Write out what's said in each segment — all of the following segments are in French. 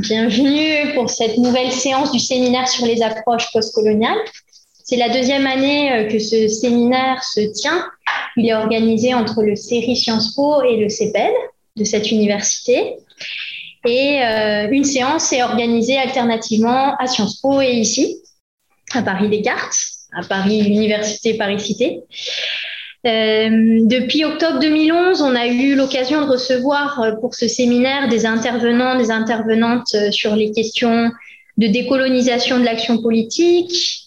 Bienvenue pour cette nouvelle séance du séminaire sur les approches postcoloniales. C'est la deuxième année euh, que ce séminaire se tient. Il est organisé entre le CERI Sciences Po et le CEPED de cette université. Et euh, une séance est organisée alternativement à Sciences Po et ici, à Paris Descartes, à Paris Université Paris Cité. Euh, depuis octobre 2011, on a eu l'occasion de recevoir euh, pour ce séminaire des intervenants, des intervenantes euh, sur les questions de décolonisation de l'action politique,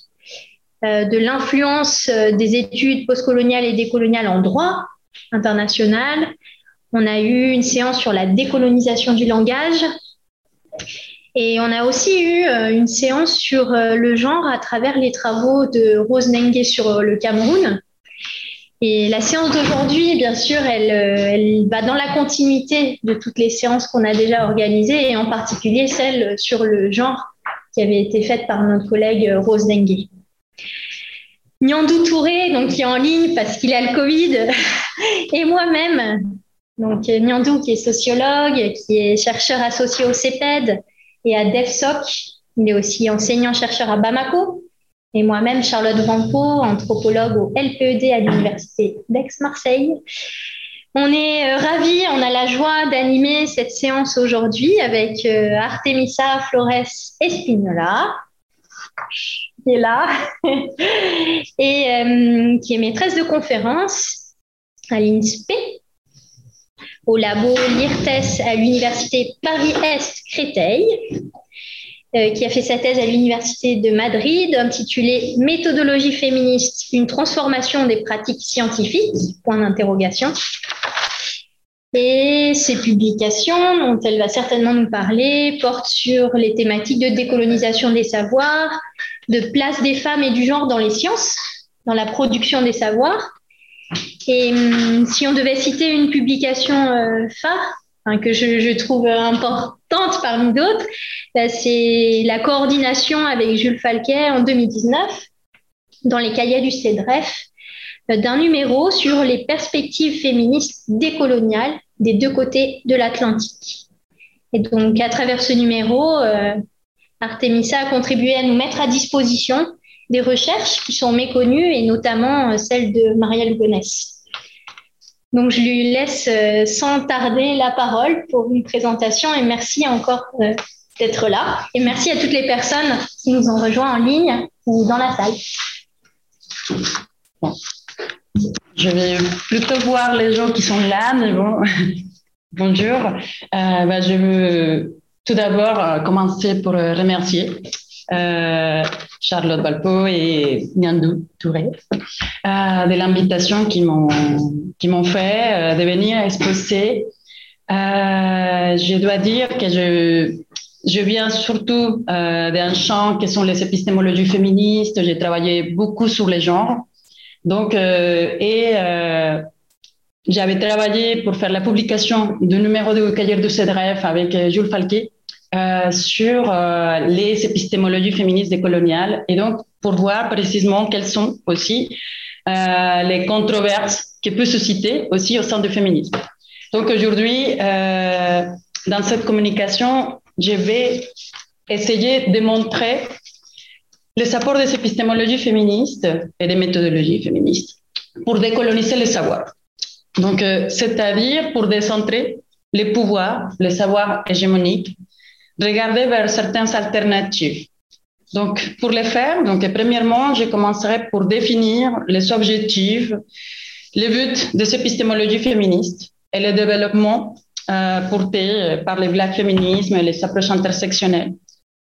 de l'influence des études postcoloniales et décoloniales en droit international. On a eu une séance sur la décolonisation du langage. Et on a aussi eu une séance sur le genre à travers les travaux de Rose Nengue sur le Cameroun, et la séance d'aujourd'hui, bien sûr, elle, euh, elle, va dans la continuité de toutes les séances qu'on a déjà organisées, et en particulier celle sur le genre qui avait été faite par notre collègue Rose Dengue. Nyandou Touré, donc, qui est en ligne parce qu'il a le Covid, et moi-même, donc Nyandou qui est sociologue, qui est chercheur associé au CEPED et à DEFSOC, il est aussi enseignant-chercheur à Bamako, et moi-même, Charlotte Vampo, anthropologue au LPED à l'Université d'Aix-Marseille. On est euh, ravis, on a la joie d'animer cette séance aujourd'hui avec euh, Artemisa Flores Espinola, qui est là, et euh, qui est maîtresse de conférence à l'INSPE, au labo LIRTES à l'Université Paris-Est Créteil, euh, qui a fait sa thèse à l'Université de Madrid, intitulée Méthodologie féministe, une transformation des pratiques scientifiques, point d'interrogation. Et ses publications, dont elle va certainement nous parler, portent sur les thématiques de décolonisation des savoirs, de place des femmes et du genre dans les sciences, dans la production des savoirs. Et hum, si on devait citer une publication euh, que je, trouve importante parmi d'autres, bah, c'est la coordination avec Jules Falquet en 2019 dans les cahiers du CEDREF d'un numéro sur les perspectives féministes décoloniales des deux côtés de l'Atlantique. Et donc, à travers ce numéro, euh, Artemisa a contribué à nous mettre à disposition des recherches qui sont méconnues, et notamment euh, celle de Marielle Gonesse. Donc, je lui laisse euh, sans tarder la parole pour une présentation et merci encore euh, d'être là. Et merci à toutes les personnes qui nous ont rejoints en ligne ou dans la salle. Je vais plutôt voir les gens qui sont là, mais bon, bonjour. Euh, bah, je veux tout d'abord commencer pour remercier Charlotte Balpo et Nyandou Touré, euh, de l'invitation qu'ils m'ont, qui m'ont fait euh, de venir exposer. je dois dire que je, je viens surtout d'un champ qui sont les épistémologies féministes. J'ai travaillé beaucoup sur les genres. Donc, et j'avais travaillé pour faire la publication du numéro de cahier de CEDREF avec Jules Falquet euh, sur euh, les épistémologies féministes décoloniales et donc pour voir précisément quelles sont aussi euh, les controverses qui peuvent se citer aussi au sein du féminisme. Donc aujourd'hui, dans cette communication, je vais essayer de montrer les apports des épistémologies féministes et des méthodologies féministes pour décoloniser le savoir. Donc, c'est-à-dire pour décentrer les pouvoirs, les savoirs hégémoniques regarder vers certaines alternatives. Donc, pour le faire, donc, premièrement, je commencerai pour définir les objectifs, les buts de cette épistémologie féministe et le développement euh, porté par le black féminisme et les approches intersectionnelles.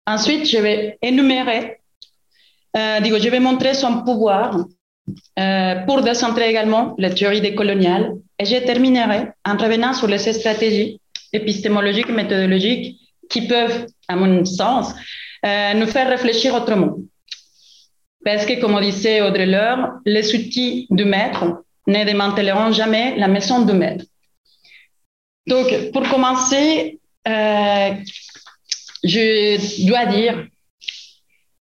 Ensuite, je vais énumérer, euh, je vais montrer son pouvoir euh, pour décentrer également les théories décoloniales et je terminerai en revenant sur les stratégies épistémologiques et méthodologiques qui peuvent, à mon sens, euh, nous faire réfléchir autrement. Parce que, comme disait Audrey Leur, les outils du maître ne démanteleront jamais la maison du maître. Donc, pour commencer, euh, je dois dire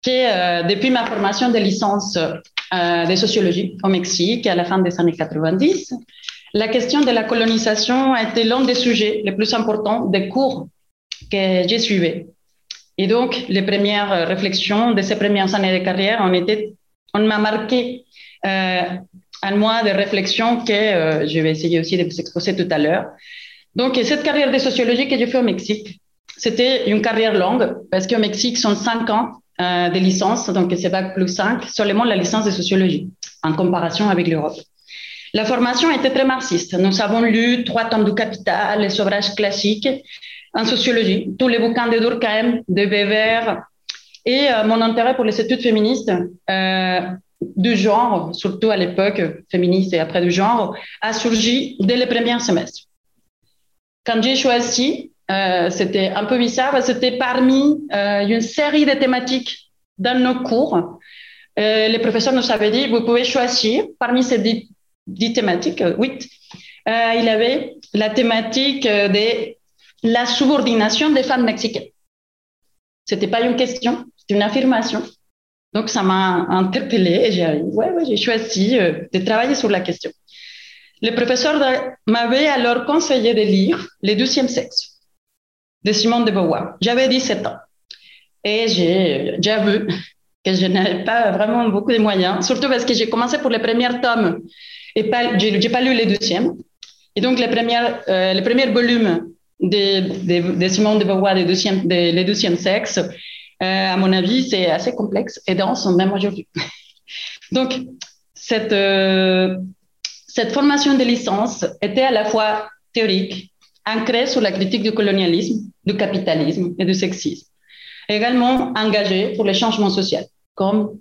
que euh, depuis ma formation de licence de sociologie au Mexique à la fin des années 90, la question de la colonisation a été l'un des sujets les plus importants des cours que j'ai suivi. Et donc, les premières réflexions de ces premières années de carrière, on, on m'a marqué euh, un mois de réflexion que euh, je vais essayer aussi de vous exposer tout à l'heure. Donc, cette carrière de sociologie que j'ai fait au Mexique, c'était une carrière longue parce qu'au Mexique, sont cinq ans euh, de licence, donc c'est bac plus 5, seulement la licence de sociologie en comparaison avec l'Europe. La formation était très marxiste. Nous avons lu trois tomes du Capital, les ouvrages classiques en sociologie, tous les bouquins de Durkheim, de Weber, et euh, mon intérêt pour les études féministes euh, du genre, surtout à l'époque féministe et après du genre, a surgi dès les premiers semestres. Quand j'ai choisi, euh, c'était un peu bizarre, c'était parmi une série de thématiques dans nos cours. Les professeurs nous avaient dit, vous pouvez choisir parmi ces dix, thématiques, huit. il avait la thématique de la subordination des femmes mexicaines. C'était pas une question, c'était une affirmation. Donc, ça m'a interpellée et j'ai ouais, ouais, choisi de travailler sur la question. Le professeur m'avait alors conseillé de lire Le deuxième sexe de Simone de Beauvoir. J'avais 17 ans. Et j'ai vu que je n'avais pas vraiment beaucoup de moyens, surtout parce que j'ai commencé pour les premiers tomes et pas, j'ai pas lu les deuxièmes. Et donc, les, premières, euh, les premiers volumes de, de, de, Simone de Beauvoir, les deuxièmes, de, les deuxièmes sexes, euh, à mon avis, c'est assez complexe et dense, même aujourd'hui. donc, cette, euh, cette formation de licence était à la fois théorique, ancrée sur la critique du colonialisme, du capitalisme et du sexisme. Également engagée pour les changements sociaux, comme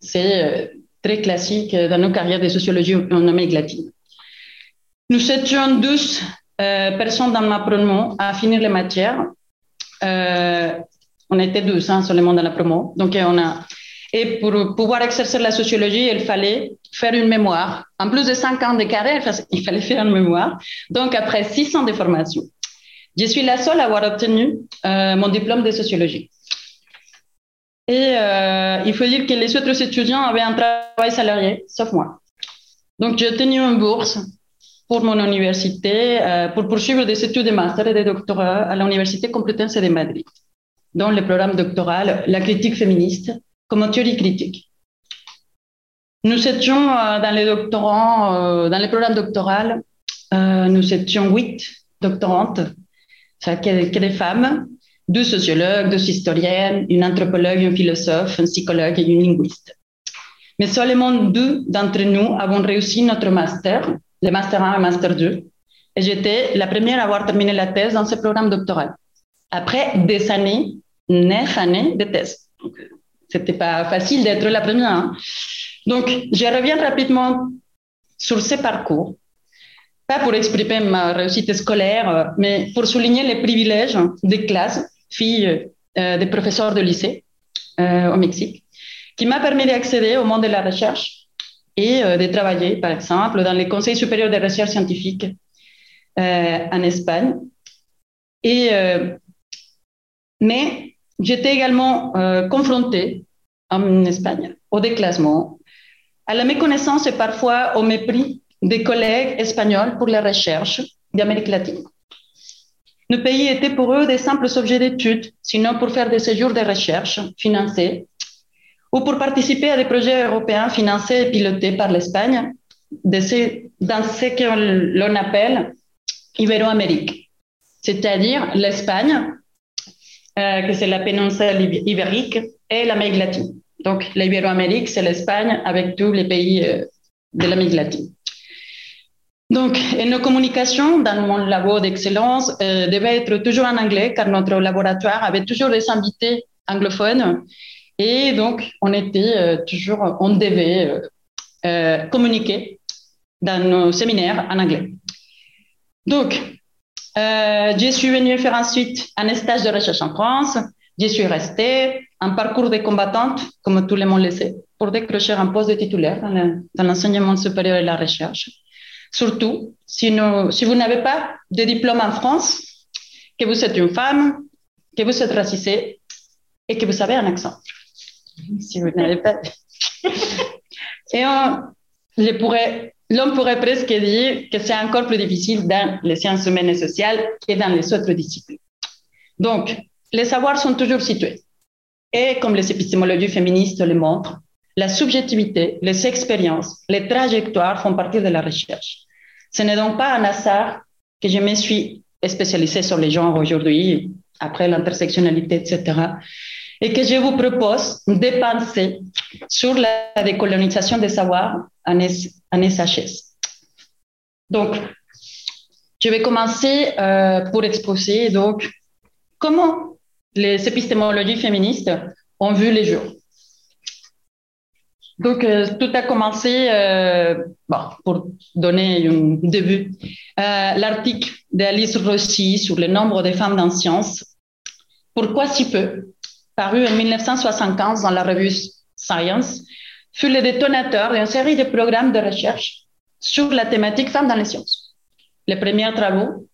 c'est euh, très classique dans nos carrières de sociologie en Amérique latine. Nous étions 12 euh, personnes dans ma promo à finir les matières. Euh, on était 12 hein, seulement dans la promo. Donc, on a et pour pouvoir exercer la sociologie, il fallait faire une mémoire. En plus de cinq ans de carrière, il fallait faire une mémoire. Donc, après six ans de formation, je suis la seule à avoir obtenu euh, mon diplôme de sociologie. Et il faut dire que les autres étudiants avaient un travail salarié, sauf moi. Donc, j'ai obtenu une bourse pour mon université, euh, pour poursuivre des études de master et de doctorat à l'Université Complutense de Madrid, dans le programme doctoral La critique féministe comme théorie critique. Nous étions euh, dans les doctorants, euh, dans les programmes doctoraux, euh, nous étions huit doctorantes, enfin, que, des femmes, deux sociologues, deux historiennes, une anthropologue, un philosophe, un psychologue et une linguiste. Mais seulement deux d'entre nous avons réussi notre master, le master 1 et master 2. Et j'étais la première à avoir terminé la thèse dans ce programme doctoral. Après des années, neuf années de thèse c'était pas facile d'être la première. Hein. Donc, je reviens rapidement sur ces parcours, pas pour exprimer ma réussite scolaire, mais pour souligner les privilèges des classes, filles euh, des professeurs de lycée euh, au Mexique, qui m'a permis d'accéder au monde de la recherche et de travailler, par exemple, dans les conseils supérieurs de recherche scientifique en Espagne. Et, mais J'étais également euh, confrontée en Espagne au déclassement, à la méconnaissance et parfois au mépris des collègues espagnols pour la recherche d'Amérique latine. Nos pays étaient pour eux des simples objets d'études, sinon pour faire des séjours de recherche financés ou pour participer à des projets européens financés et pilotés par l'Espagne dans ce que l'on appelle Ibéroamérique, c'est-à-dire l'Espagne euh, que c'est la péninsule ibérique et l'Amérique latine. Donc, l'Ibéroamérique, c'est l'Espagne avec tous les pays euh, de l'Amérique latine. Donc, nos communications dans mon labo d'excellence euh, devaient être toujours en anglais car notre laboratoire avait toujours des invités anglophones et donc on était toujours, on devait communiquer dans nos séminaires en anglais. Donc, euh, je suis venue faire ensuite un stage de recherche en France. Je suis restée, un parcours de combattante, comme tout le monde le sait, pour décrocher un poste de titulaire dans l'enseignement supérieur et la recherche. Surtout, si, si vous n'avez pas de diplôme en France, que vous êtes une femme, que vous êtes racisée et que vous avez un accent. Si vous n'avez pas. et on, je pourrait presque dire que c'est encore plus difficile dans les sciences humaines et sociales que dans les autres disciplines. Donc, les savoirs sont toujours situés. Et comme les épistémologies féministes le montrent, la subjectivité, les expériences, les trajectoires font partie de la recherche. Ce n'est donc pas un hasard que je me suis spécialisée sur les genres aujourd'hui, après l'intersectionnalité, etc. Et que je vous propose de penser sur la décolonisation des savoirs en, SHS. Donc, je vais commencer euh, pour exposer donc comment les épistémologies féministes ont vu les jours. Donc, euh, tout a commencé, euh, bon, pour donner un début, l'article d'Alice Rossi sur le nombre de femmes dans sciences. Pourquoi si peu, paru en 1975 dans la revue Science, fut le détonateur d'une série de programmes de recherche sur la thématique femmes dans les sciences. Les premiers travaux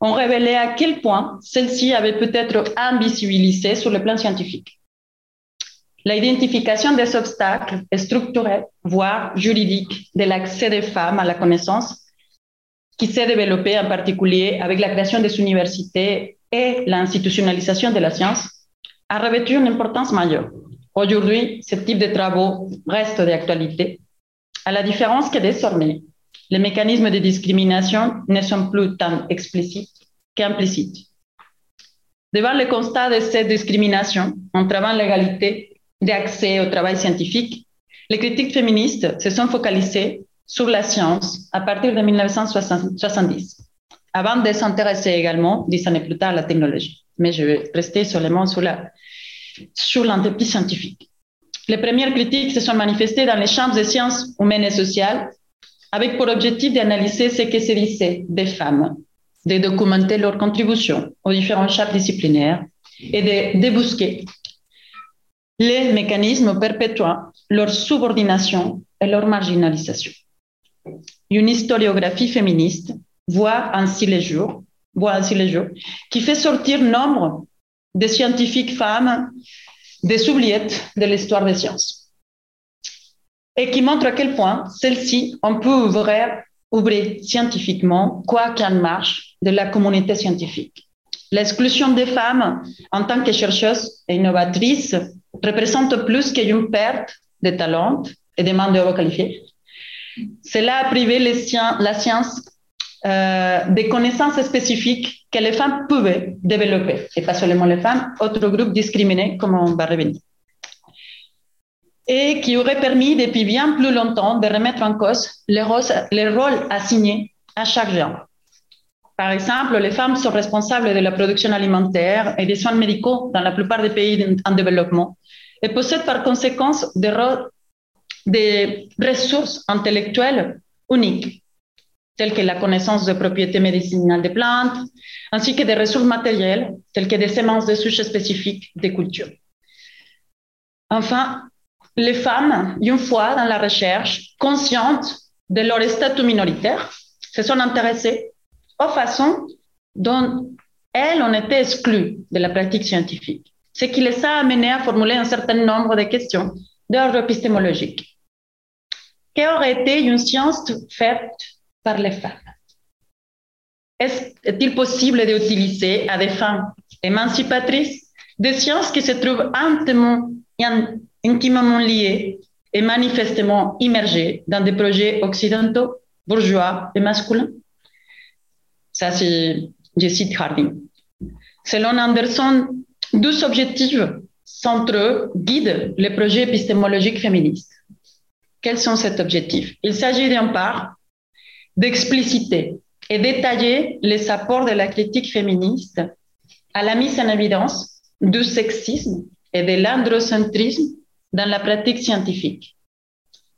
ont révélé à quel point celle-ci avait peut-être invisibilisé sur le plan scientifique. L'identification des obstacles structurels, voire juridiques, de l'accès des femmes à la connaissance, qui s'est développée en particulier avec la création des universités et l'institutionnalisation de la science, a revêtu une importance majeure. Aujourd'hui, ce type de travaux reste d'actualité, à la différence que désormais, les mécanismes de discrimination ne sont plus tant explicites qu'implicites. Devant le constat de cette discrimination entravant l'égalité d'accès au travail scientifique, les critiques féministes se sont focalisées sur la science à partir de 1970, avant de s'intéresser également, dix années plus tard, à la technologie. Mais je vais rester mots sur l'entreprise scientifique. Les premières critiques se sont manifestées dans les champs des sciences humaines et sociales avec pour objectif d'analyser ce que se disait des femmes, de documenter leurs contributions aux différents champs disciplinaires et de débusquer les mécanismes perpétuant leur subordination et leur marginalisation. Une historiographie féministe voit ainsi les jours, voit ainsi les jours, qui fait sortir nombre de scientifiques femmes des oubliettes de l'histoire des sciences et qui montre à quel point celle-ci, on peut ouvrir, scientifiquement quoi qu'en marche de la communauté scientifique. L'exclusion des femmes en tant que chercheuses et innovatrices représente plus qu'une perte de talent et de main-d'œuvre qualifiée. Cela a privé la science euh, des connaissances spécifiques que les femmes pouvaient développer, et pas seulement les femmes, autres groupes discriminés, comme on va revenir et qui aurait permis depuis bien plus longtemps de remettre en cause les, rôles, assignés à chaque genre. Par exemple, les femmes sont responsables de la production alimentaire et des soins médicaux dans la plupart des pays en développement et possèdent par conséquent des ressources intellectuelles uniques, telles que la connaissance des propriétés médicinales des plantes, ainsi que des ressources matérielles, telles que des semences de souches spécifiques des cultures. Enfin, les femmes, une fois dans la recherche, conscientes de leur statut minoritaire, se sont intéressées aux façons dont elles ont été exclues de la pratique scientifique, ce qui les a amenées à formuler un certain nombre de questions d'ordre épistémologique. Qu'aurait été une science faite par les femmes Est-il possible d'utiliser à des fins émancipatrices des sciences qui se trouvent intimement liés et manifestement immergés dans des projets occidentaux, bourgeois et masculins? Ça, c'est, je cite Harding. Selon Anderson, deux objectifs centraux guident les projets épistémologiques féministes. Quels sont ces objectifs? Il s'agit d'un part d'expliciter et détailler les apports de la critique féministe à la mise en évidence du sexisme et de l'androcentrisme dans la pratique scientifique.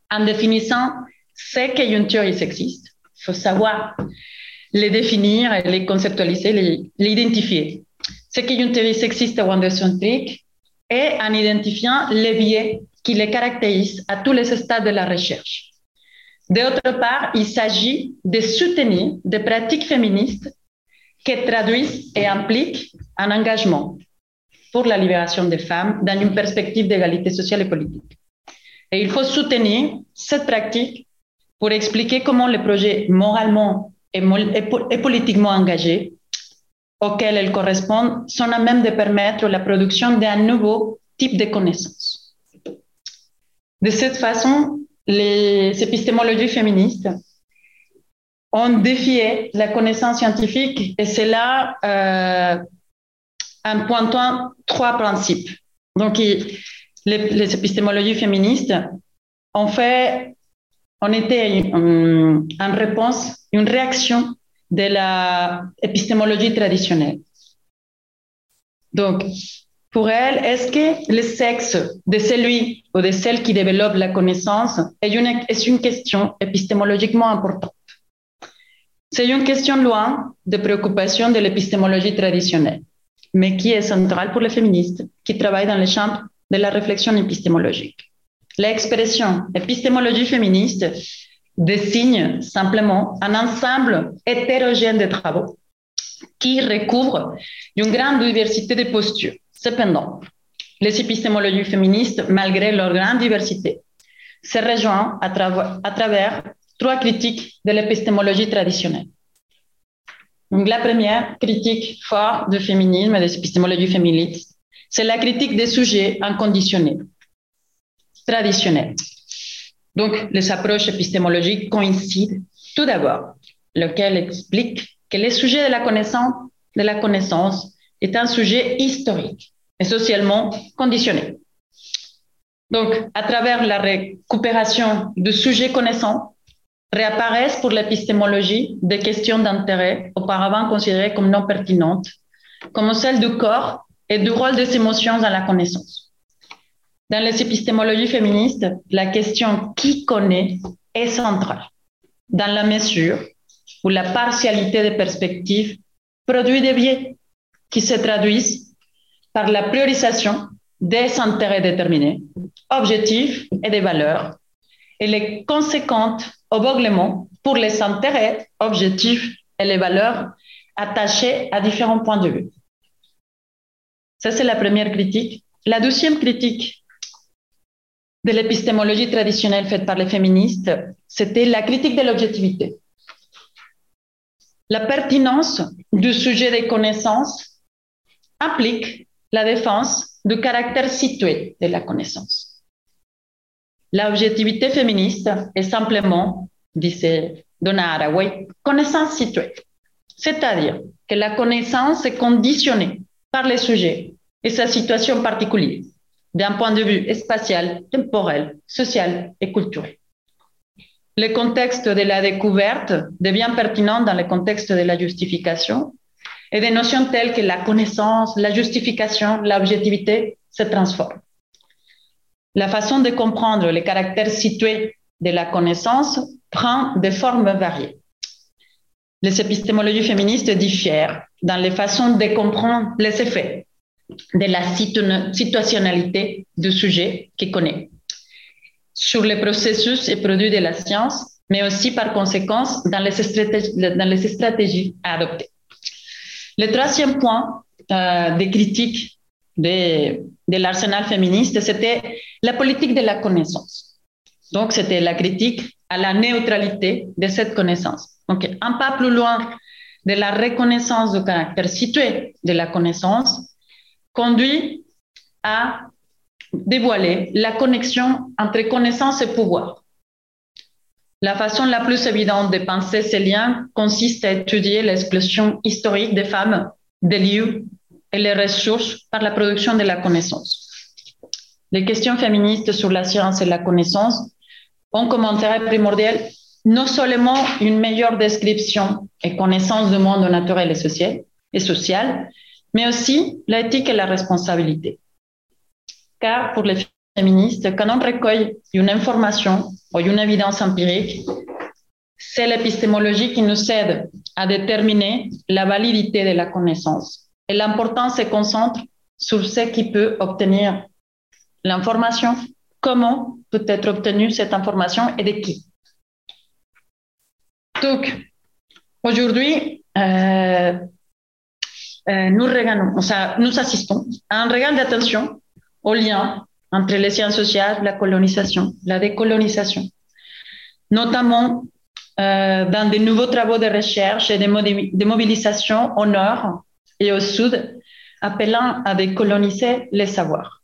En définissant ce qu'est une théorie sexiste, il faut savoir les définir, les conceptualiser, les, identifier. Ce qu'est une théorie sexiste ou androcentrique et en identifiant les biais qui les caractérisent à tous les stades de la recherche. D'autre part, il s'agit de soutenir des pratiques féministes qui traduisent et impliquent un engagement pour la libération des femmes dans une perspective d'égalité sociale et politique. Et il faut soutenir cette pratique pour expliquer comment les projets moralement et, politiquement engagés auxquelles elles correspondent sont à même de permettre la production d'un nouveau type de connaissances. De cette façon, les épistémologies féministes ont défié la connaissance scientifique et c'est là euh, en pointant trois principes. Donc, les, épistémologies féministes ont fait, ont été en, en réponse, une réaction de l'épistémologie traditionnelle. Donc, pour elle, est-ce que le sexe de celui ou de celle qui développe la connaissance est une, est une question épistémologiquement importante? C'est une question loin de préoccupation de l'épistémologie traditionnelle, mais qui est centrale pour les féministes qui travaillent dans le champ de la réflexion épistémologique. L'expression épistémologie féministe désigne simplement un ensemble hétérogène de travaux qui recouvre une grande diversité de postures. Cependant, les épistémologies féministes, malgré leur grande diversité, se rejoignent à, travers trois critiques de l'épistémologie traditionnelle. Donc, la première critique forte du féminisme et des épistémologies féministes, c'est la critique des sujets inconditionnés, traditionnels. Donc, les approches épistémologiques coïncident tout d'abord, lequel explique que le sujet de la connaissance, de la connaissance est un sujet historique et socialement conditionné. Donc, à travers la récupération de sujets connaissants, réapparaissent pour l'épistémologie des questions d'intérêt auparavant considérées comme non pertinentes, comme celles du corps et du rôle des émotions dans la connaissance. Dans les épistémologies féministes, la question qui connaît est centrale, dans la mesure où la partialité des perspectives produit des biais qui se traduisent par la priorisation des intérêts déterminés, objectifs et des valeurs, et les conséquentes aveuglements pour les intérêts, objectifs et les valeurs attachés à différents points de vue. Ça, c'est la première critique. La deuxième critique de l'épistémologie traditionnelle faite par les féministes, c'était la critique de l'objectivité. La pertinence du sujet des connaissances implique la défense du caractère situé de la connaissance. L'objectivité féministe est simplement, disait Donna Haraway, connaissance située, c'est-à-dire que la connaissance est conditionnée par les sujets et sa situation particulière d'un point de vue spatial, temporel, social et culturel. Le contexte de la découverte devient pertinent dans le contexte de la justification et des notions telles que la connaissance, la justification, l'objectivité se transforment. La façon de comprendre les caractères situés de la connaissance prend des formes variées. Les épistémologies féministes diffèrent dans les façons de comprendre les effets de la situationnalité du sujet qu'il connaît, sur les processus et produits de la science, mais aussi par conséquence dans les stratégies à adopter. Le troisième point euh, des critiques de, de l'arsenal féministe, c'était la politique de la connaissance. Donc, c'était la critique à la neutralité de cette connaissance. Donc, un pas plus loin de la reconnaissance du caractère situé de la connaissance, conduit à dévoiler la connexion entre connaissance et pouvoir. La façon la plus évidente de penser ces liens consiste à étudier l'explosion historique des femmes, des lieux et les ressources par la production de la connaissance. Les questions féministes sur la science et la connaissance ont comme intérêt primordial non seulement une meilleure description et connaissance du monde naturel et social, et social mais aussi l'éthique et la responsabilité. Car pour les féministes, quand on recueille une information ou une évidence empirique, c'est l'épistémologie qui nous aide à déterminer la validité de la connaissance. Et l'important se concentre sur ce qui peut obtenir l'information, comment peut être obtenue cette information et de qui. Donc, aujourd'hui, euh, euh, nous, regardons, nous assistons à un regard d'attention au lien entre les sciences sociales, la colonisation, la décolonisation, notamment euh, dans de nouveaux travaux de recherche et de mobilisation au nord et au sud, appelant à décoloniser les savoirs.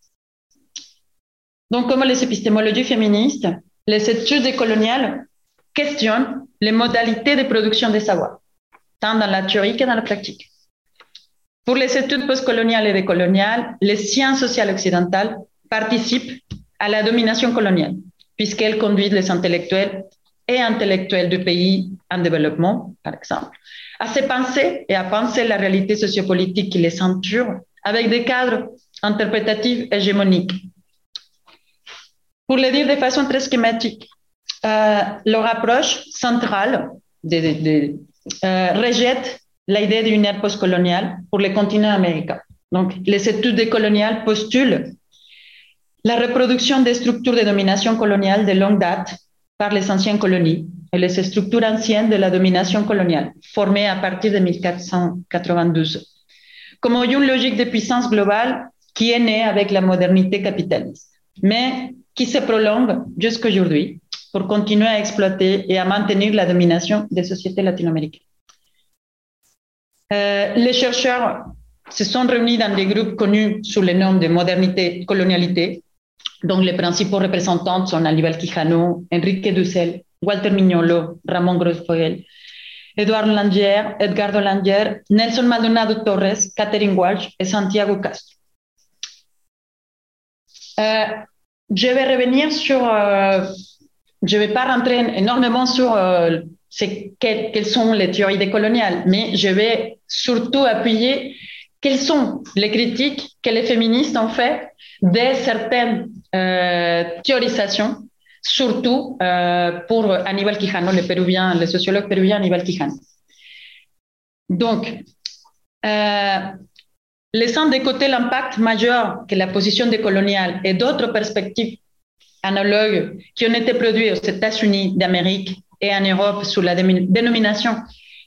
Donc, comme les épistémologies féministes, les études décoloniales questionnent les modalités de production des savoirs, tant dans la théorie que dans la pratique. Pour les études postcoloniales et décoloniales, les sciences sociales occidentales participent à la domination coloniale, puisqu'elles conduisent les intellectuels et intellectuels du pays en développement, par exemple, à se penser et à penser la réalité sociopolitique qui les entoure avec des cadres interprétatifs hégémoniques. Pour le dire de façon très schématique, euh, leur approche centrale euh, rejette l'idée d'une ère postcoloniale pour le continent américain. Donc, les études décoloniales postulent la reproduction des structures de domination coloniale de longue date par les anciennes colonies. Et les structures anciennes de la domination coloniale, formées à partir de 1492, comme une logique de puissance globale qui est née avec la modernité capitaliste, mais qui se prolongue jusqu'à aujourd'hui pour continuer à exploiter et à maintenir la domination des sociétés latino-américaines. Euh, les chercheurs se sont réunis dans des groupes connus sous le nom de modernité-colonialité, dont les principaux représentants sont Aníbal Quijano, Enrique Dussel, Walter Mignolo, Ramón Grosfoguel, Eduardo Langier, Edgardo Langier, Nelson Maldonado Torres, Catherine Walsh et Santiago Castro. Euh, je vais revenir sur, euh, je ne vais pas rentrer énormément sur euh, quelles sont les théories décoloniales, mais je vais surtout appuyer quelles sont les critiques que les féministes ont fait de certaines euh, théorisations, surtout euh, pour Aníbal Quijano, le péruvien, le sociologue péruvien Aníbal Quijano? Donc, euh, laissant de côté l'impact majeur que la position décoloniale et d'autres perspectives analogues qui ont été produites aux États-Unis d'Amérique et en Europe sous la dénomination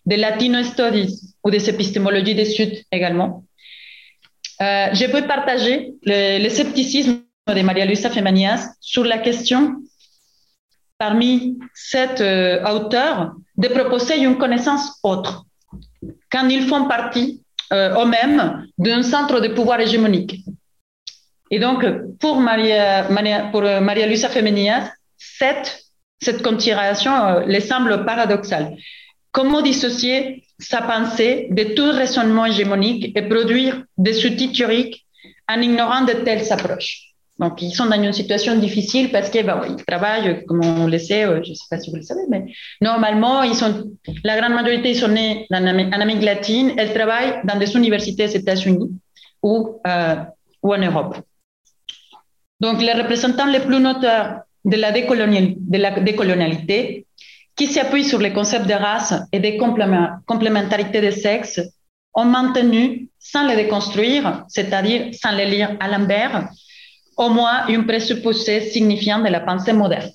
de Latino Studies ou des épistémologies des Sud également. Euh, je peux partager le, scepticisme de Maria Luisa Femanias sur la question, parmi sept euh, auteurs, de proposer une connaissance autre, quand ils font partie euh, eux-mêmes d'un centre de pouvoir hégémonique. Et donc, pour Maria, pour Maria Luisa Femanias, cette cette considération euh, les semble paradoxale. Comment dissocier sa pensée de tout raisonnement hégémonique et produire des outils théoriques en ignorant de telles approches donc, ils sont dans une situation difficile parce qu'ils ben, ils travaillent, comme on le sait, euh, je ne sais pas si vous le savez, mais normalement, ils sont, la grande majorité ils sont nés en Amérique latine. Elles travaillent dans des universités aux États-Unis ou, euh, ou en Europe. Donc, les représentants les plus la, de la décolonialité qui s'appuie sur les concepts de race et de complémentarité de sexe, ont maintenu, sans les déconstruire, c'est-à-dire sans les lire à l'envers, au moins une présupposé signifiant de la pensée moderne.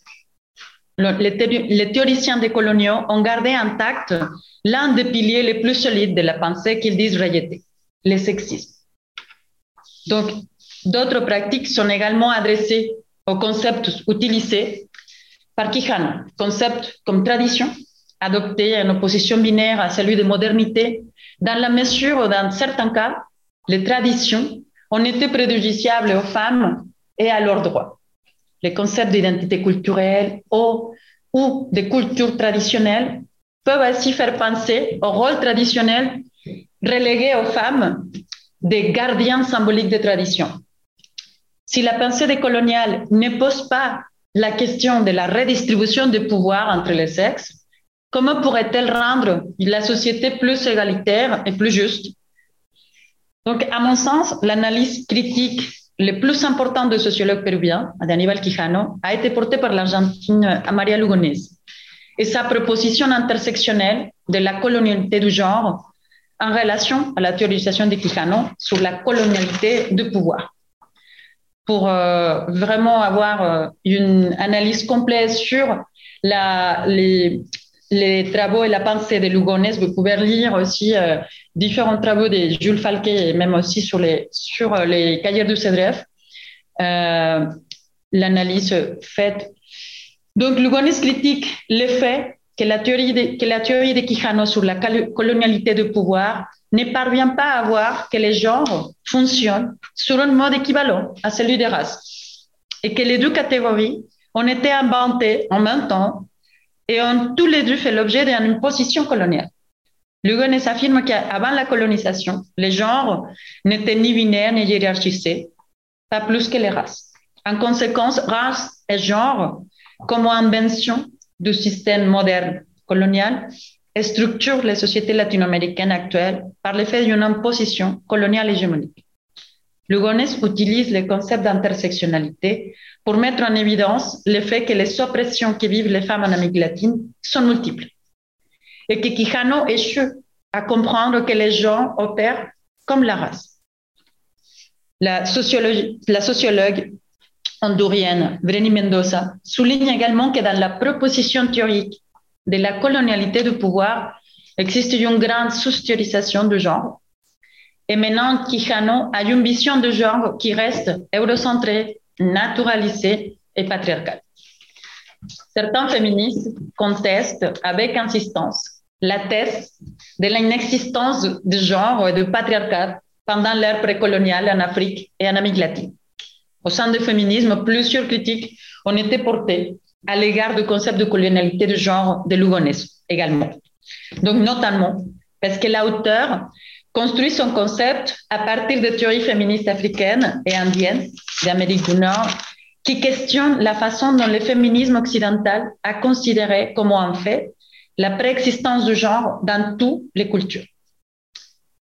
les, théoriciens décoloniaux ont gardé intact l'un des piliers les plus solides de la pensée qu'ils disent rejeter, le sexisme. Donc, d'autres pratiques sont également adressées aux concepts utilisés par Quijano, concept comme tradition, adopté en opposition binaire à celui de modernité, dans la mesure où, dans certains cas, les traditions ont été préjudiciables aux femmes et à leurs droits. Les concepts d'identité culturelle ou, de culture traditionnelle peuvent aussi faire penser au rôle traditionnel relégué aux femmes des gardiens symboliques des traditions. Si la pensée décoloniale ne pose pas la question de la redistribution des pouvoirs entre les sexes, comment pourrait-elle rendre la société plus égalitaire et plus juste? Donc, à mon sens, l'analyse critique le plus importante du sociologue péruvien, Aníbal Quijano, a été portée par l'Argentine Maria Lugones. Et sa proposition intersectionnelle de la colonialité du genre en relation à la théorisation de Quijano sur la colonialité du pouvoir pour euh, vraiment avoir euh, une analyse complète sur la, les, les, travaux et la pensée de Lugones. Vous pouvez lire aussi euh, différents travaux de Jules Falquet et même aussi sur les, sur les cahiers du CDF. L'analyse faite. Donc, Lugones critique l'effet que la théorie de, que de Quijano sur la colonialité du pouvoir ne parvient pas à voir que les genres fonctionnent sur un mode équivalent à celui des races et que les deux catégories ont été inventées en même temps et ont tous les deux fait l'objet d'une position coloniale. Lugones affirme qu'avant la colonisation, les genres n'étaient ni binaires ni hiérarchisés, pas plus que les races. En conséquence, race et genre, comme invention du système moderne colonial, structurent les sociétés latino-américaines actuelles par l'effet d'une imposition coloniale hégémonique. Lugones utilise le concept d'intersectionnalité pour mettre en évidence le fait que les oppressions que vivent les femmes en Amérique latine sont multiples et que Quijano échoue à comprendre que les gens opèrent comme la race. La sociologue hondourienne Vreni Mendoza souligne également que dans la proposition théorique de la colonialité du pouvoir existe une grande sous-théorisation du genre. Et maintenant, Quijano a une vision de genre qui reste eurocentrée, naturalisée et patriarcale. Certains féministes contestent avec insistance la thèse de l'inexistence de genre et de patriarcat pendant l'ère précoloniale en Afrique et en Amérique latine. Au sein du féminisme, plusieurs critiques ont été portées à l'égard du concept de colonialité de genre de Lugones également. Donc, notamment parce que l'auteur construit son concept à partir de théories féministes africaines et indiennes d'Amérique du Nord qui questionnent la façon dont le féminisme occidental a considéré comme un fait la préexistence du genre dans toutes les cultures.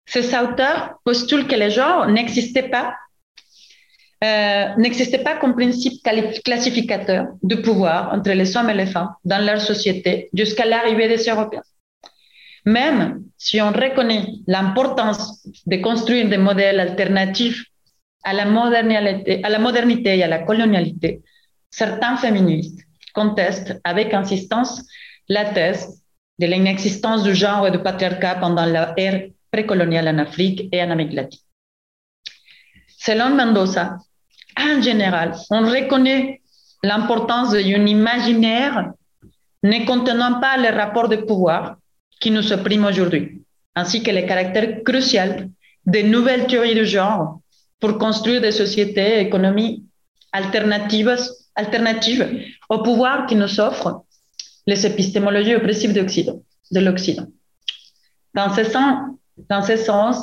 Ces auteurs postulent que le genre n'existait pas, euh, n'existait pas comme principe classificateur de pouvoir entre les hommes et les femmes dans leur société jusqu'à l'arrivée des Européens. Même si on reconnaît l'importance de construire des modèles alternatifs à la, modernité, à la modernité et à la colonialité, certains féministes contestent avec insistance la thèse de l'inexistence du genre et du patriarcat pendant l'ère précoloniale en Afrique et en Amérique latine. Selon Mendoza, en général, on reconnaît l'importance d'un imaginaire ne contenant pas les rapports de pouvoir qui nous oppriment aujourd'hui, ainsi que le caractère crucial des nouvelles théories du genre pour construire des sociétés et économies alternatives, alternatives au pouvoir qui nous offrent les épistémologies oppressives de l'Occident. Dans ce, sens, dans ce sens,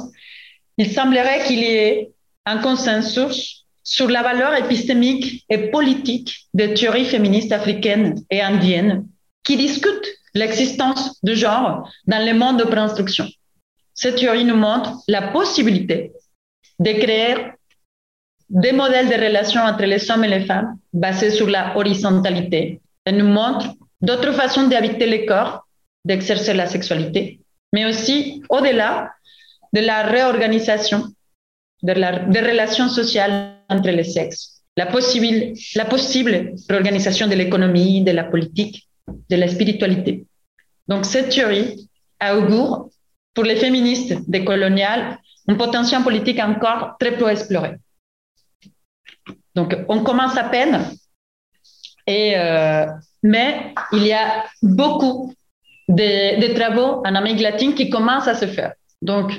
il semblerait qu'il y ait un consensus sur la valeur épistémique et politique des théories féministes africaines et indiennes qui discutent l'existence du genre dans le monde de préinstruction. Cette théorie nous montre la possibilité de créer des modèles de relations entre les hommes et les femmes basés sur la horizontalité et nous montre d'autres façons d'habiter le corps, d'exercer la sexualité, mais aussi au-delà de la réorganisation de la, des relations sociales entre les sexes, la possible, la possible réorganisation de l'économie, de la politique, de la spiritualité. Donc cette théorie augure pour les féministes décoloniales un potentiel politique encore très peu exploré. Donc on commence à peine et euh, mais il y a beaucoup de, travaux en Amérique latine qui commencent à se faire. Donc,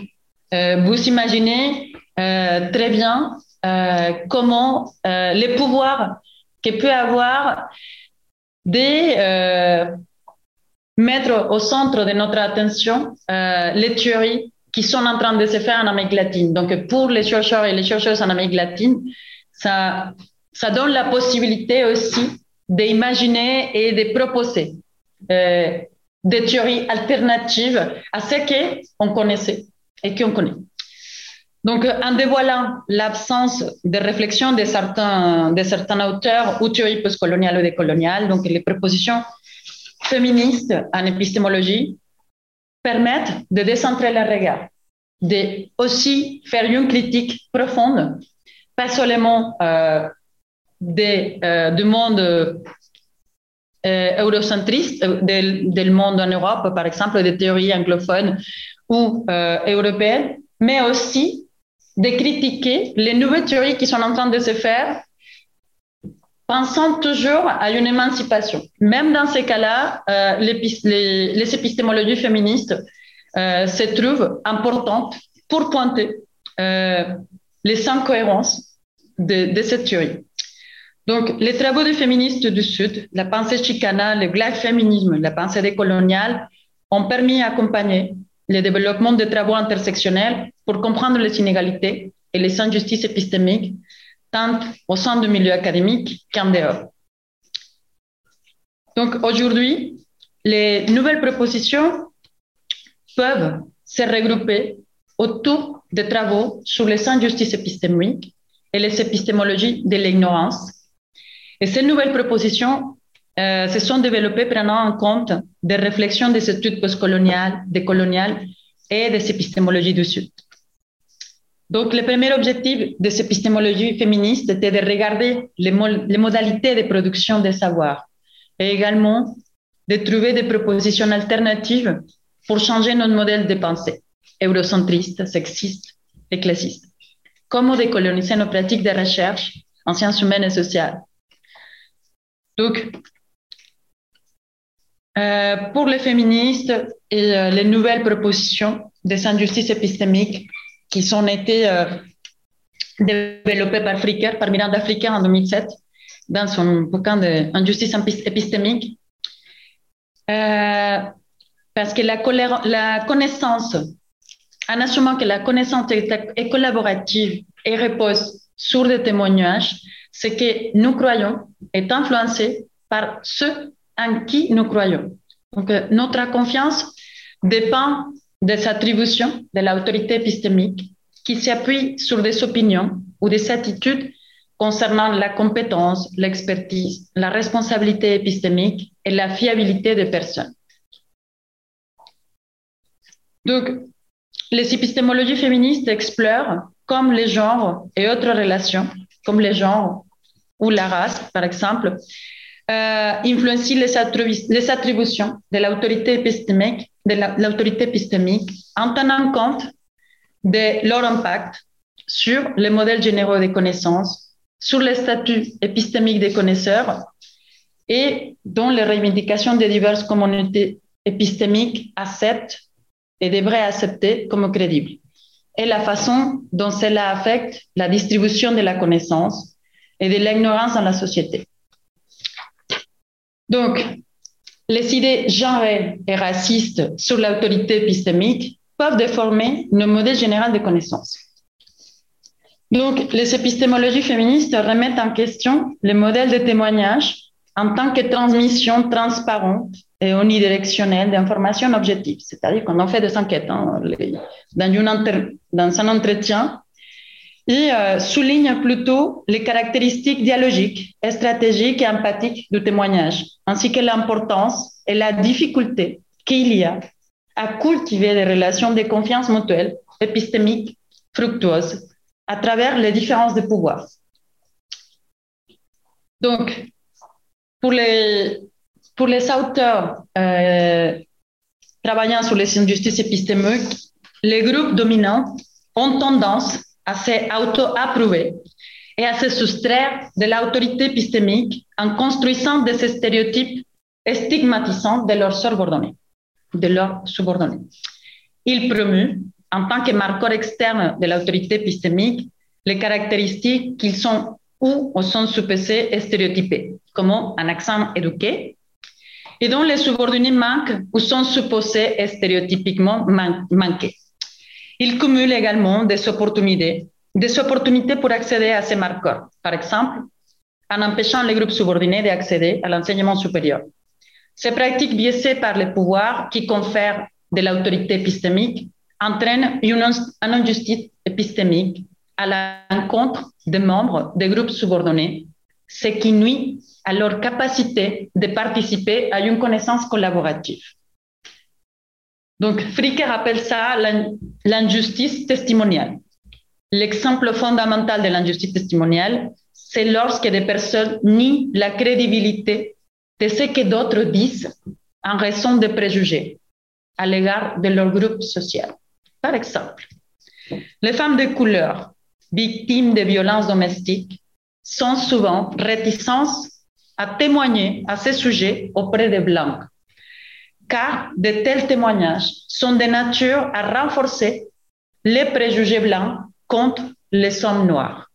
euh, vous imaginez très bien euh, comment les pouvoirs que peut avoir de mettre au centre de notre attention les théories qui sont en train de se faire en Amérique latine. Donc, pour les chercheurs et les chercheuses en Amérique latine, ça, ça donne la possibilité aussi d'imaginer et de proposer euh, des théories alternatives à ce qu'on connaissait et qu'on connaît. Donc, en dévoilant l'absence de réflexion de certains, auteurs ou théories postcoloniales ou décoloniales, donc les propositions féministes en épistémologie permettent de décentrer le regard, de aussi faire une critique profonde, pas seulement euh, euh, du monde euh, eurocentriste, euh, du monde en Europe, par exemple, des théories anglophones ou européennes, mais aussi de critiquer les nouvelles théories qui sont en train de se faire pensant toujours à une émancipation. Même dans ces cas-là, euh, les, épistémologies féministes euh, se trouvent importantes pour pointer euh, les incohérences de, de, cette théorie. Donc, les travaux des féministes du Sud, la pensée chicana, le black féminisme, la pensée décoloniale, ont permis d'accompagner le développement des travaux intersectionnels pour comprendre les inégalités et les injustices épistémiques tant au sein du milieu académique qu'en dehors. Donc aujourd'hui, les nouvelles propositions peuvent se regrouper autour des travaux sur les injustices épistémiques et les épistémologies de l'ignorance. Et ces nouvelles propositions euh, se sont développées prenant en compte des réflexions des études postcoloniales, décoloniales et des épistémologies du Sud. Donc, le premier objectif de cette épistémologie féministe était de regarder les, les modalités de production des savoirs et également de trouver des propositions alternatives pour changer notre modèle de pensée eurocentriste, sexiste et classiste. Comment décoloniser nos pratiques de recherche en sciences humaines et sociales. Donc, euh, pour les féministes et euh, les nouvelles propositions des injustices épistémiques qui sont été euh, développés par Fricker, par Miranda Fricker en 2007, dans son bouquin d'injustice épistémique. Parce que la, connaissance, en assumant que la connaissance est, collaborative et repose sur des témoignages, ce que nous croyons est influencé par ceux en qui nous croyons. Donc, euh, notre confiance dépend des attributions de l'autorité épistémique qui s'appuie sur des opinions ou des attitudes concernant la compétence, l'expertise, la responsabilité épistémique et la fiabilité des personnes. Donc, les épistémologies féministes explorent comme les genres et autres relations, comme les genres ou la race, par exemple, euh, influencient les, attributions de l'autorité épistémique de l'autorité épistémique en tenant compte de leur impact sur les modèles généraux des connaissances, sur les statuts épistémiques des connaisseurs et dont les revendications des diverses communautés épistémiques acceptent et devraient accepter comme crédibles, et la façon dont cela affecte la distribution de la connaissance et de l'ignorance dans la société. Donc, les idées genrées et racistes sur l'autorité épistémique peuvent déformer nos modèles général de connaissances. Donc, les épistémologies féministes remettent en question le modèle de témoignage en tant que transmission transparente et unidirectionnelle d'informations objectives. C'est-à-dire qu'on en fait des enquêtes hein, dans, un entretien et euh, souligne plutôt les caractéristiques dialogiques, stratégiques et empathiques du témoignage, ainsi que l'importance et la difficulté qu'il y a à cultiver des relations de confiance mutuelle, épistémiques, fructueuses, à travers les différences de pouvoir. Donc, pour les, pour les auteurs euh, travaillant sur les injustices épistémiques, les groupes dominants ont tendance à s'auto-approuver et à se soustraire de l'autorité épistémique en construisant des stéréotypes stigmatisants de leurs subordonnés. De leurs. Ils promuent, en tant que marqueur externe de l'autorité épistémique, les caractéristiques qu'ils sont ou sont supposés et stéréotypés, comme un accent éduqué, et dont les subordonnés manquent ou sont supposés stéréotypiquement manqués. Il cumule également des opportunités, pour accéder à ces marqueurs. Par exemple, en empêchant les groupes subordonnés d'accéder à l'enseignement supérieur. Ces pratiques biaisées par les pouvoirs qui confèrent de l'autorité épistémique entraînent une, injustice épistémique à l'encontre des membres des groupes subordonnés, ce qui nuit à leur capacité de participer à une connaissance collaborative. Donc, Fricker appelle ça l'injustice testimoniale. L'exemple fondamental de l'injustice testimoniale, c'est lorsque des personnes nient la crédibilité de ce que d'autres disent en raison de préjugés à l'égard de leur groupe social. Par exemple, les femmes de couleur victimes de violences domestiques sont souvent réticences à témoigner à ces sujets auprès des Blancs, car de tels témoignages sont de nature à renforcer les préjugés blancs contre les hommes noirs.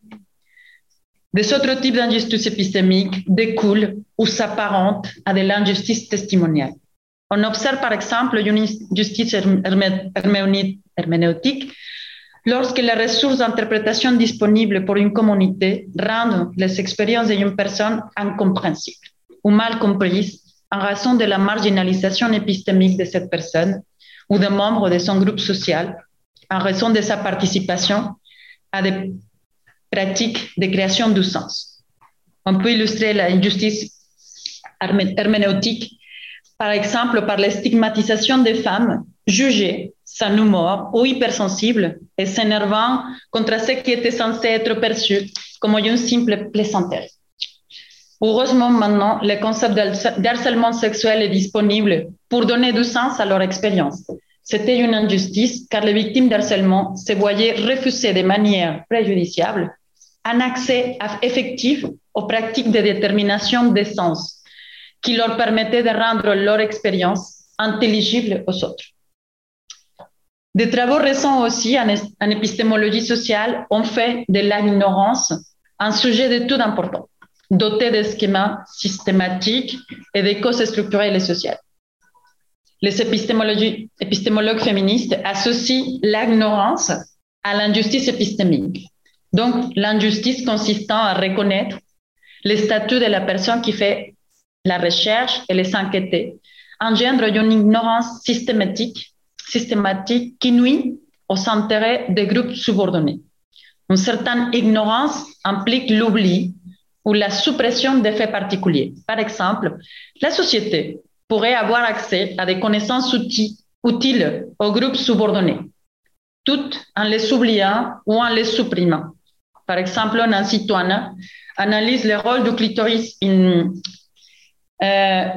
Des autres types d'injustices épistémiques découlent ou s'apparentent à de l'injustice testimoniale. On observe par exemple une justice herméneutique lorsque les ressources d'interprétation disponibles pour une communauté rendent les expériences d'une personne incompréhensibles ou mal comprises en raison de la marginalisation épistémique de cette personne ou de membres de son groupe social en raison de sa participation à des pratiques de création du sens. On peut illustrer la injustice herméneutique, par exemple, par la stigmatisation des femmes jugées sans humour ou hypersensibles et s'énervant contre ce qui était censé être perçu comme une simple plaisanterie. Heureusement, maintenant, le concept d'harcèlement sexuel est disponible pour donner du sens à leur expérience. C'était une injustice car les victimes d'harcèlement se voyaient refuser de manière préjudiciable un accès effectif aux pratiques de détermination des sens qui leur permettaient de rendre leur expérience intelligible aux autres. Des travaux récents aussi en, épistémologie sociale ont fait de l'ignorance un sujet de tout important, doté de schémas systématiques et de causes structurelles et sociales. Les épistémologues féministes associent l'ignorance à l'injustice épistémique donc, l'injustice consistant à reconnaître le statut de la personne qui fait la recherche et les enquêter engendre une ignorance systématique qui nuit aux intérêts des groupes subordonnés. Une certaine ignorance implique l'oubli ou la suppression des faits particuliers. Par exemple, la société pourrait avoir accès à des connaissances utiles aux groupes subordonnés, toutes en les oubliant ou en les supprimant. Par exemple, Nancy Toana analyse le rôle du clitoris. In, euh,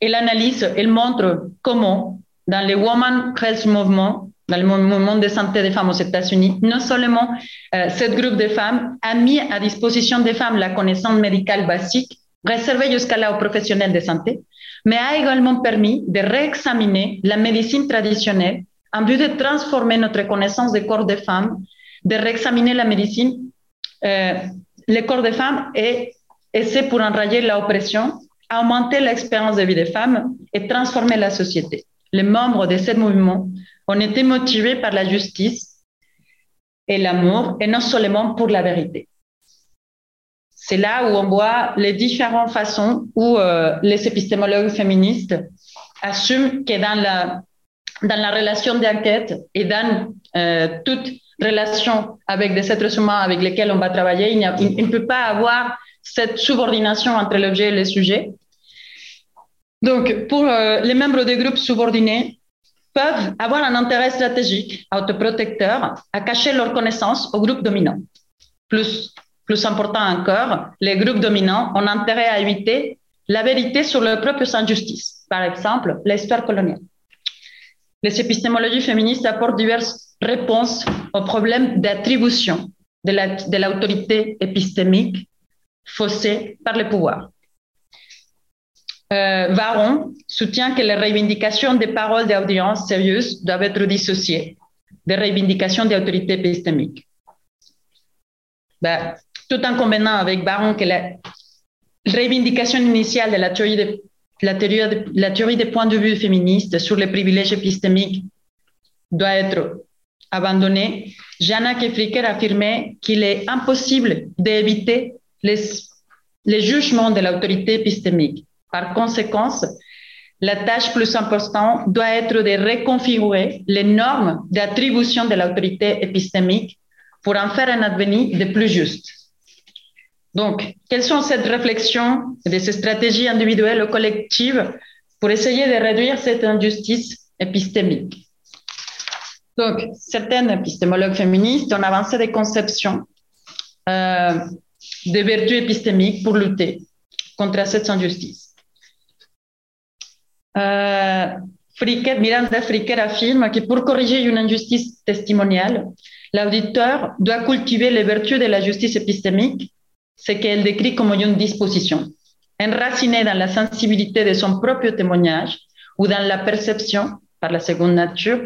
elle analyse, elle montre comment, dans le Woman Health Movement, dans le mouvement de santé des femmes aux États-Unis, non seulement euh, ce groupe de femmes a mis à disposition des femmes la connaissance médicale basique réservée jusqu'à là aux professionnels de santé, mais a également permis de réexaminer la médecine traditionnelle en vue de transformer notre connaissance des corps des femmes de réexaminer la médecine, euh, le corps des femmes et, c'est pour enrayer l'oppression, augmenter l'expérience de vie des femmes et transformer la société. Les membres de ce mouvement ont été motivés par la justice et l'amour et non seulement pour la vérité. C'est là où on voit les différentes façons où euh, les épistémologues féministes assument que dans la, dans la relation d'enquête et dans euh, toute relation avec des êtres humains avec lesquels on va travailler, il, ne peut pas avoir cette subordination entre l'objet et le sujet. Donc, pour euh, les membres des groupes subordonnés, peuvent avoir un intérêt stratégique autoprotecteur à cacher leurs connaissances au groupe dominant. Plus, important encore, les groupes dominants ont intérêt à éviter la vérité sur leurs propres injustices, par exemple l'histoire coloniale. Les épistémologies féministes apportent diverses réponse au problème d'attribution de l'autorité épistémique faussée par le pouvoir. Euh, Varon soutient que les revendications des paroles d'audience sérieuses doivent être dissociées des revendications d'autorité épistémique. Ben, tout en combinant avec Baron que la revendication initiale de la théorie, de, la, théorie la théorie des points de vue féministes sur les privilèges épistémiques doit être abandonné, Jana Kefriker affirmait qu'il est impossible d'éviter les, les jugements de l'autorité épistémique. Par conséquent, la tâche plus importante doit être de reconfigurer les normes d'attribution de l'autorité épistémique pour en faire un avenir de plus juste. Donc, quelles sont ces réflexions et ces stratégies individuelles ou collectives pour essayer de réduire cette injustice épistémique? Donc, certaines épistémologues féministes ont avancé des conceptions euh, des vertus épistémiques pour lutter contre cette injustice. Euh, Miranda Fricker affirme que pour corriger une injustice testimoniale, l'auditeur doit cultiver les vertus de la justice épistémique ce qu'elle décrit comme une disposition, enracinée dans la sensibilité de son propre témoignage ou dans la perception, par la seconde nature,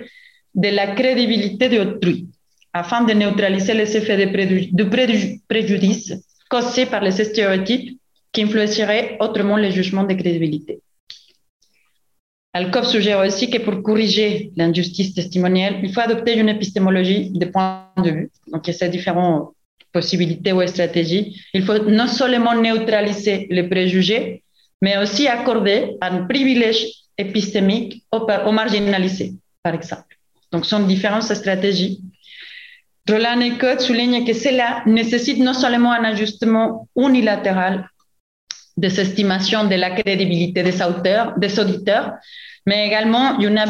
de la crédibilité d'autrui, afin de neutraliser les effets de, préjudice causés par les stéréotypes qui influenceraient autrement les jugements de crédibilité. Alcove suggère aussi que pour corriger l'injustice testimoniale, il faut adopter une épistémologie de point de vue. Donc, il y a ces différentes possibilités ou stratégies. Il faut non seulement neutraliser les préjugés, mais aussi accorder un privilège épistémique aux, marginalisés, par exemple. Donc, ce sont différentes stratégies. Roland Ecott souligne que cela nécessite non seulement un ajustement unilatéral des estimations de la crédibilité des auteurs, des auditeurs, mais également une,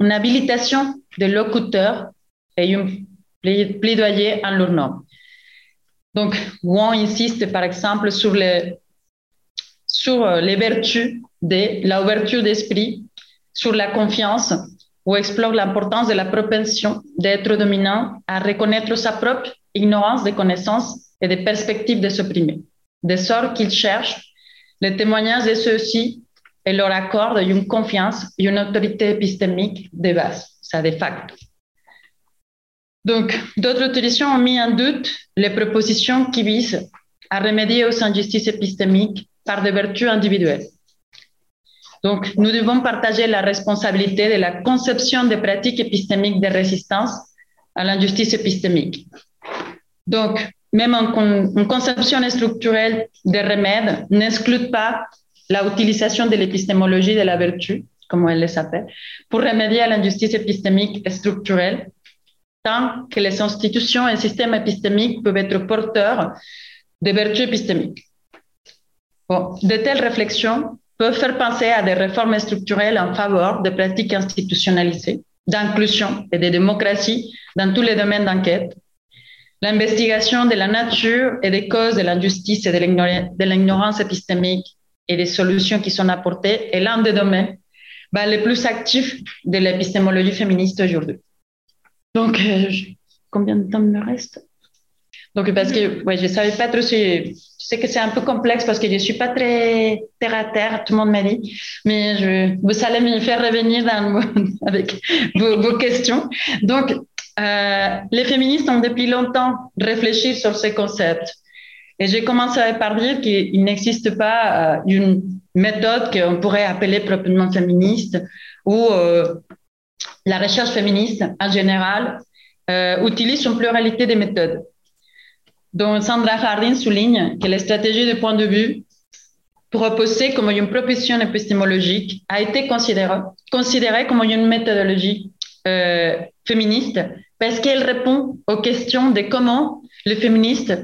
une habilitation des locuteurs et un plaidoyer en leur nom. Donc, on insiste par exemple sur les, sur euh, les vertus de l'ouverture d'esprit, sur la confiance, ou explore l'importance de la propension d'être dominant à reconnaître sa propre ignorance des connaissances et des perspectives de s'opprimer, de sorte qu'il cherche les témoignages de ceux-ci et leur accorde une confiance et une autorité épistémique de base, ça de facto. Donc, d'autres autorisations ont mis en doute les propositions qui visent à remédier aux injustices épistémiques par des vertus individuelles. Donc, nous devons partager la responsabilité de la conception des pratiques épistémiques de résistance à l'injustice épistémique. Donc, même une conception structurelle des remèdes n'exclut pas l'utilisation de l'épistémologie de la vertu, comme elle s'appelle, pour remédier à l'injustice épistémique structurelle, tant que les institutions et systèmes épistémiques peuvent être porteurs de vertus épistémiques. de telles réflexions peuvent faire penser à des réformes structurelles en faveur de pratiques institutionnalisées, d'inclusion et de démocratie dans tous les domaines d'enquête, L'investigation de la nature et des causes de l'injustice et de l'ignorance épistémique et des solutions qui sont apportées est l'un des domaines bah, les plus actifs de l'épistémologie féministe aujourd'hui. Donc, euh, combien de temps me reste? Donc, parce que ouais, je ne savais pas trop si. Je sais que c'est un peu complexe parce que je ne suis pas très terre à terre, tout le monde m'a dit, mais je, vous allez me faire revenir avec vos, vos questions. Donc, euh, les féministes ont depuis longtemps réfléchi sur ces concepts. Et j'ai commencé par dire qu'il n'existe pas euh, une méthode qu'on pourrait appeler proprement féministe ou euh, la recherche féministe en général utilise une pluralité de méthodes. Donc Sandra Harding souligne que la stratégie de point de vue proposée comme une proposition épistémologique a été considérée, considérée comme une méthodologie féministe parce qu'elle répond aux questions de comment les féministes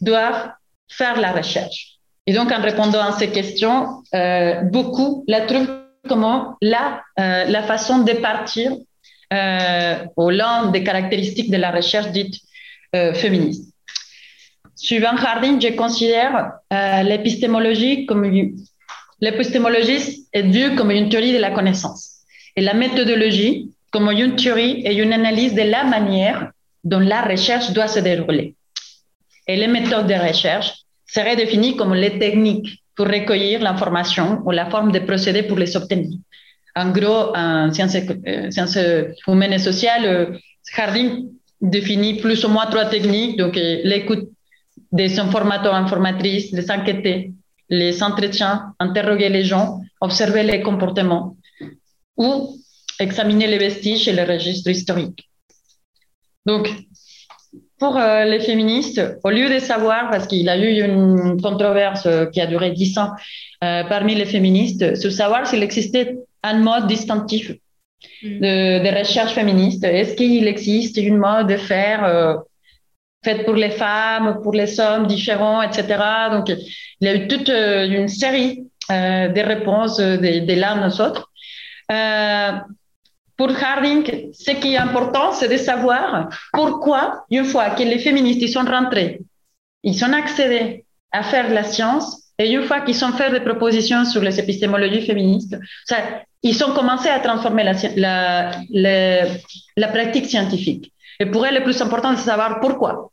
doivent faire la recherche. Et donc, en répondant à ces questions, euh, beaucoup la trouvent comme la, euh, la façon de partir euh, au long des caractéristiques de la recherche dite féministe. Suivant Harding, je considère l'épistémologie comme l'épistémologie est vue comme une théorie de la connaissance et la méthodologie comme une théorie et une analyse de la manière dont la recherche doit se dérouler. Et les méthodes de recherche seraient définies comme les techniques pour recueillir l'information ou la forme de procédés pour les obtenir. En gros, en sciences, euh, humaines et sociales, euh, Harding définit plus ou moins trois techniques, donc euh, l'écoute des informateurs, informatrices, les enquêter, les entretiens, interroger les gens, observer les comportements, ou examiner les vestiges et les registres historiques. Donc, pour euh, les féministes, au lieu de savoir, parce qu'il y a eu une controverse euh, qui a duré dix ans euh, parmi les féministes, sur savoir s'il existait un mode distinctif mm. de, de recherche féministe. Est-ce qu'il existe une mode de faire faite pour les femmes, pour les hommes différents, etc. Donc, il y a eu toute une série de réponses de, de l'un aux autres. Pour Harding, ce qui est important, c'est de savoir pourquoi, une fois que les féministes sont rentrés, ils sont accédés à faire la science, et une fois qu'ils ont fait des propositions sur les épistémologies féministes, ils ont commencé à transformer la, pratique scientifique. Et pour elles, le plus important, c'est de savoir pourquoi.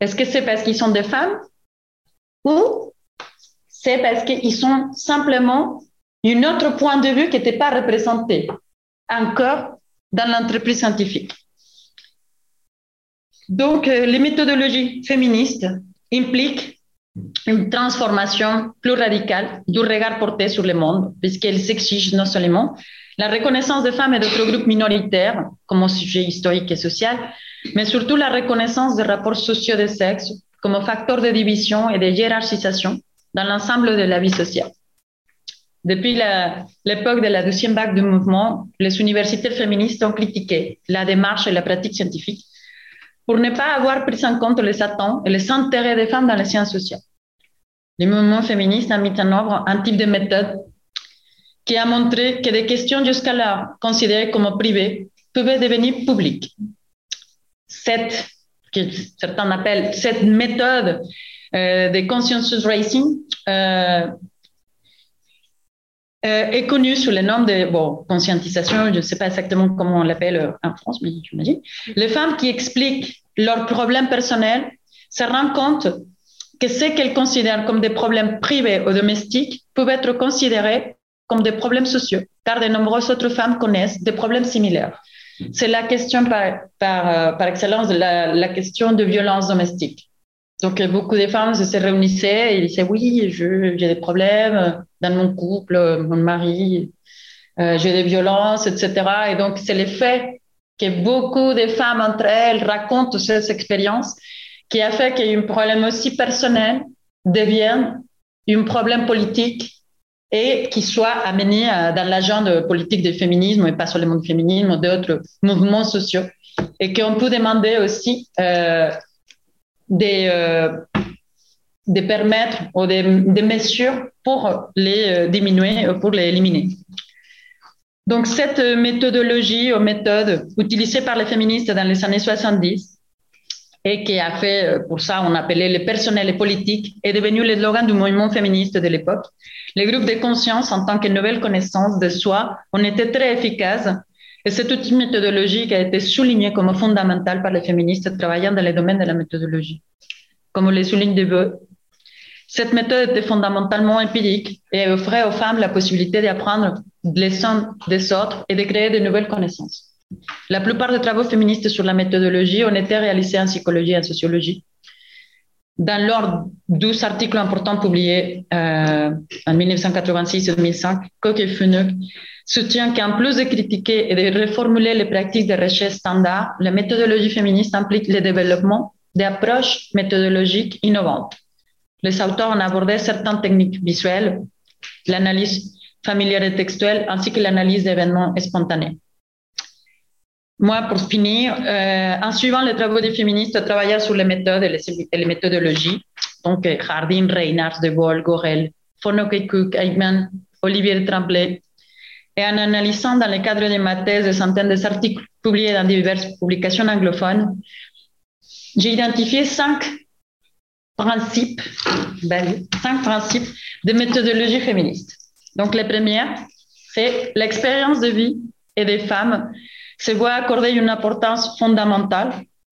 Est-ce que c'est parce qu'ils sont des femmes ou c'est parce qu'ils sont simplement un autre point de vue qui n'était pas représenté? Encore dans l'entreprise scientifique. Donc, euh, les méthodologies féministes impliquent une transformation plus radicale du regard porté sur le monde, puisqu'elles exigent non seulement la reconnaissance des femmes et d'autres groupes minoritaires comme sujet historique et social, mais surtout la reconnaissance des rapports sociaux des sexes comme facteur de division et de hiérarchisation dans l'ensemble de la vie sociale. Depuis l'époque de la deuxième vague du mouvement, les universités féministes ont critiqué la démarche et la pratique scientifique pour ne pas avoir pris en compte les attentes et les intérêts des femmes dans les sciences sociales. Le mouvement féministe a mis en œuvre un type de méthode qui a montré que des questions jusqu'alors considérées comme privées pouvaient devenir publiques. Cette, que certains appellent cette méthode euh, de consensus racing euh, euh, est connue sous le nom de bon, conscientisation, je ne sais pas exactement comment on l'appelle en France, mais j'imagine. Les femmes qui expliquent leurs problèmes personnels se rendent compte que ce qu'elles considèrent comme des problèmes privés ou domestiques peuvent être considérés comme des problèmes sociaux, car de nombreuses autres femmes connaissent des problèmes similaires. C'est la question par, par, euh, par excellence, la, la, question de violence domestique. Donc, beaucoup de femmes se réunissaient et disaient Oui, j'ai des problèmes dans mon couple, mon mari, euh, j'ai des violences, etc. Et donc, c'est le fait que beaucoup de femmes entre elles racontent ces expériences qui a fait qu'un problème aussi personnel devienne un problème politique et qui soit amené euh, dans l'agenda politique du féminisme et pas seulement du féminisme, d'autres mouvements sociaux. Et qu'on peut demander aussi euh, des, euh, de permettre ou des, des, mesures pour les euh, diminuer ou pour les éliminer. Donc, cette méthodologie ou méthode utilisée par les féministes dans les années 70 et qui a fait, euh, pour ça, on appelait le personnel et politique, est devenu le slogan du mouvement féministe de l'époque. Les groupes de conscience, en tant que nouvelle connaissance de soi, ont été très efficaces. Et cette outil méthodologique a été souligné comme fondamental par les féministes travaillant dans le domaine de la méthodologie. Comme le souligne Debeu, cette méthode était fondamentalement empirique et offrait aux femmes la possibilité d'apprendre les uns des autres et de créer de nouvelles connaissances. La plupart des travaux féministes sur la méthodologie ont été réalisés en psychologie et en sociologie. Dans leurs 12 articles importants publiés euh, en 1986 et 2005, Koch et Funuk soutient qu'en plus de critiquer et de reformuler les pratiques de recherche standards, la méthodologie féministe implique le développement d'approches méthodologiques innovantes. Les auteurs ont abordé certaines techniques visuelles, l'analyse familière et textuelle, ainsi que l'analyse d'événements spontanés. Moi, pour finir, euh, en suivant les travaux des féministes, travaillant sur les méthodes et les, méthodologies, donc Hardin, Reinhardt, De Gaulle, Gorel, Fonoke Cook, Eichmann, Olivier Tremblay, et en analysant dans le cadre de ma thèse des centaines d'articles publiés dans diverses publications anglophones, j'ai identifié cinq principes, ben, cinq principes de méthodologie féministe. Donc, la première, c'est l'expérience de vie et des femmes se voit accorder une importance fondamentale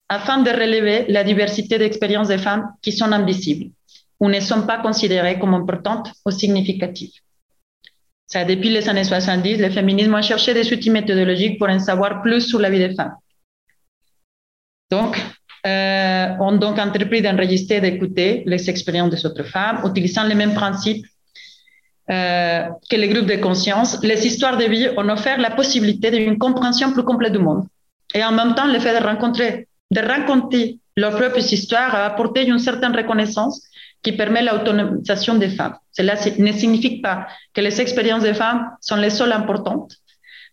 afin de relever la diversité d'expériences des femmes qui sont invisibles ou ne sont pas considérées comme importantes ou significatives. Ça, depuis les années 70, le féminisme a cherché des outils méthodologiques pour en savoir plus sur la vie des femmes. Donc, euh, on a donc entrepris d'enregistrer d'écouter les expériences des autres femmes, utilisant les mêmes principes euh, que les groupes de conscience, les histoires de vie ont offert la possibilité d'une compréhension plus complète du monde. Et en même temps, le fait de rencontrer, de raconter leurs propres histoires a apporté une certaine reconnaissance qui permet l'autonomisation des femmes. Cela ne signifie pas que les expériences des femmes sont les seules importantes,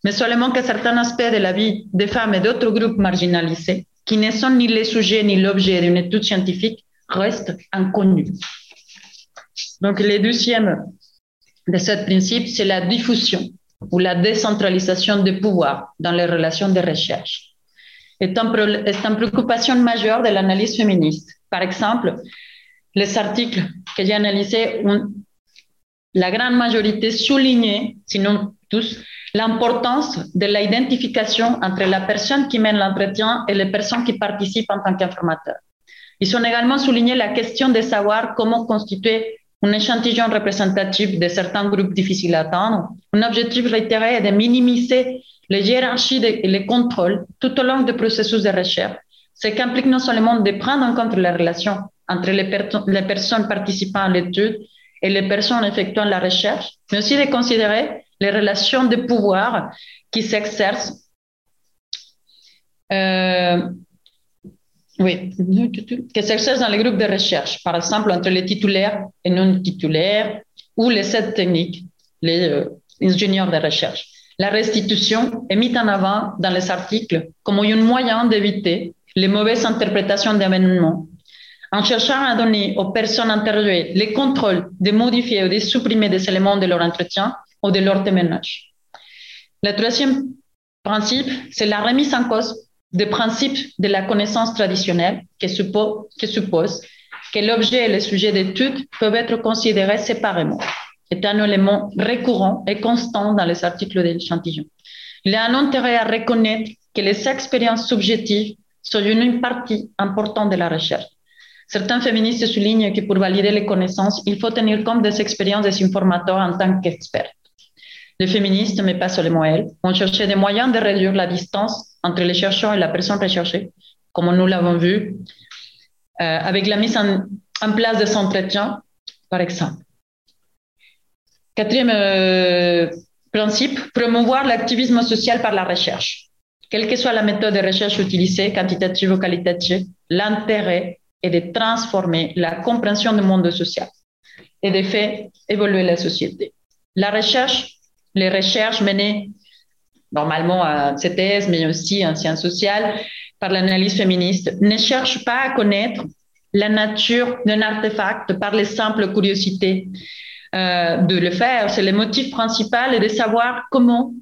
mais seulement que certains aspects de la vie des femmes et d'autres groupes marginalisés, qui ne sont ni les sujets ni l'objet d'une étude scientifique, restent inconnus. Donc, le deuxième de ce principe, c'est la diffusion ou la décentralisation du pouvoir dans les relations de recherche. C'est une préoccupation majeure de l'analyse féministe. Par exemple, les articles que j'ai analysés la grande majorité souligné, sinon tous, l'importance de l'identification entre la personne qui mène l'entretien et les personnes qui participent en tant qu'informateurs. Ils ont également souligné la question de savoir comment constituer un échantillon représentatif de certains groupes difficiles à atteindre. Un objectif réitéré est de minimiser les hiérarchies et les contrôles tout au long du processus de recherche, ce qui implique non seulement de prendre en compte la relation entre les, personnes participant à l'étude et les personnes effectuant la recherche, mais aussi de considérer les relations de pouvoir qui s'exercent. Euh, oui, qui s'exercent dans les groupes de recherche, par exemple entre les titulaires et non titulaires, ou les aides techniques, les euh, ingénieurs de recherche. La restitution est mise en avant dans les articles comme un moyen d'éviter les mauvaises interprétations d'événements, en cherchant à donner aux personnes interviewées les contrôles de modifier ou de supprimer des éléments de leur entretien ou de leur témoignage. Le troisième principe, c'est la remise en cause des principes de la connaissance traditionnelle qui suppose, que l'objet et le sujet d'étude peuvent être considérés séparément, étant un élément récurrent et constant dans les articles de l'échantillon. Il y a un intérêt à reconnaître que les expériences subjectives sont une partie importante de la recherche. Certains féministes soulignent que pour valider les connaissances, il faut tenir compte des expériences des informateurs en tant qu'experts. Les féministes, mais pas seulement elles, ont cherché des moyens de réduire la distance entre les chercheurs et la personne recherchée, comme nous l'avons vu, euh, avec la mise en, place de son entretien, par exemple. Quatrième euh, principe, promouvoir l'activisme social par la recherche. Quelle que soit la méthode de recherche utilisée, quantitative ou qualitative, l'intérêt est de transformer la compréhension du monde social et de faire évoluer la société. La recherche les recherches menées normalement à CTS, mais aussi en sciences sociales, par l'analyse féministe, ne cherchent pas à connaître la nature d'un artefact par les simples curiosités euh, de le faire. C'est le motif principal de savoir comment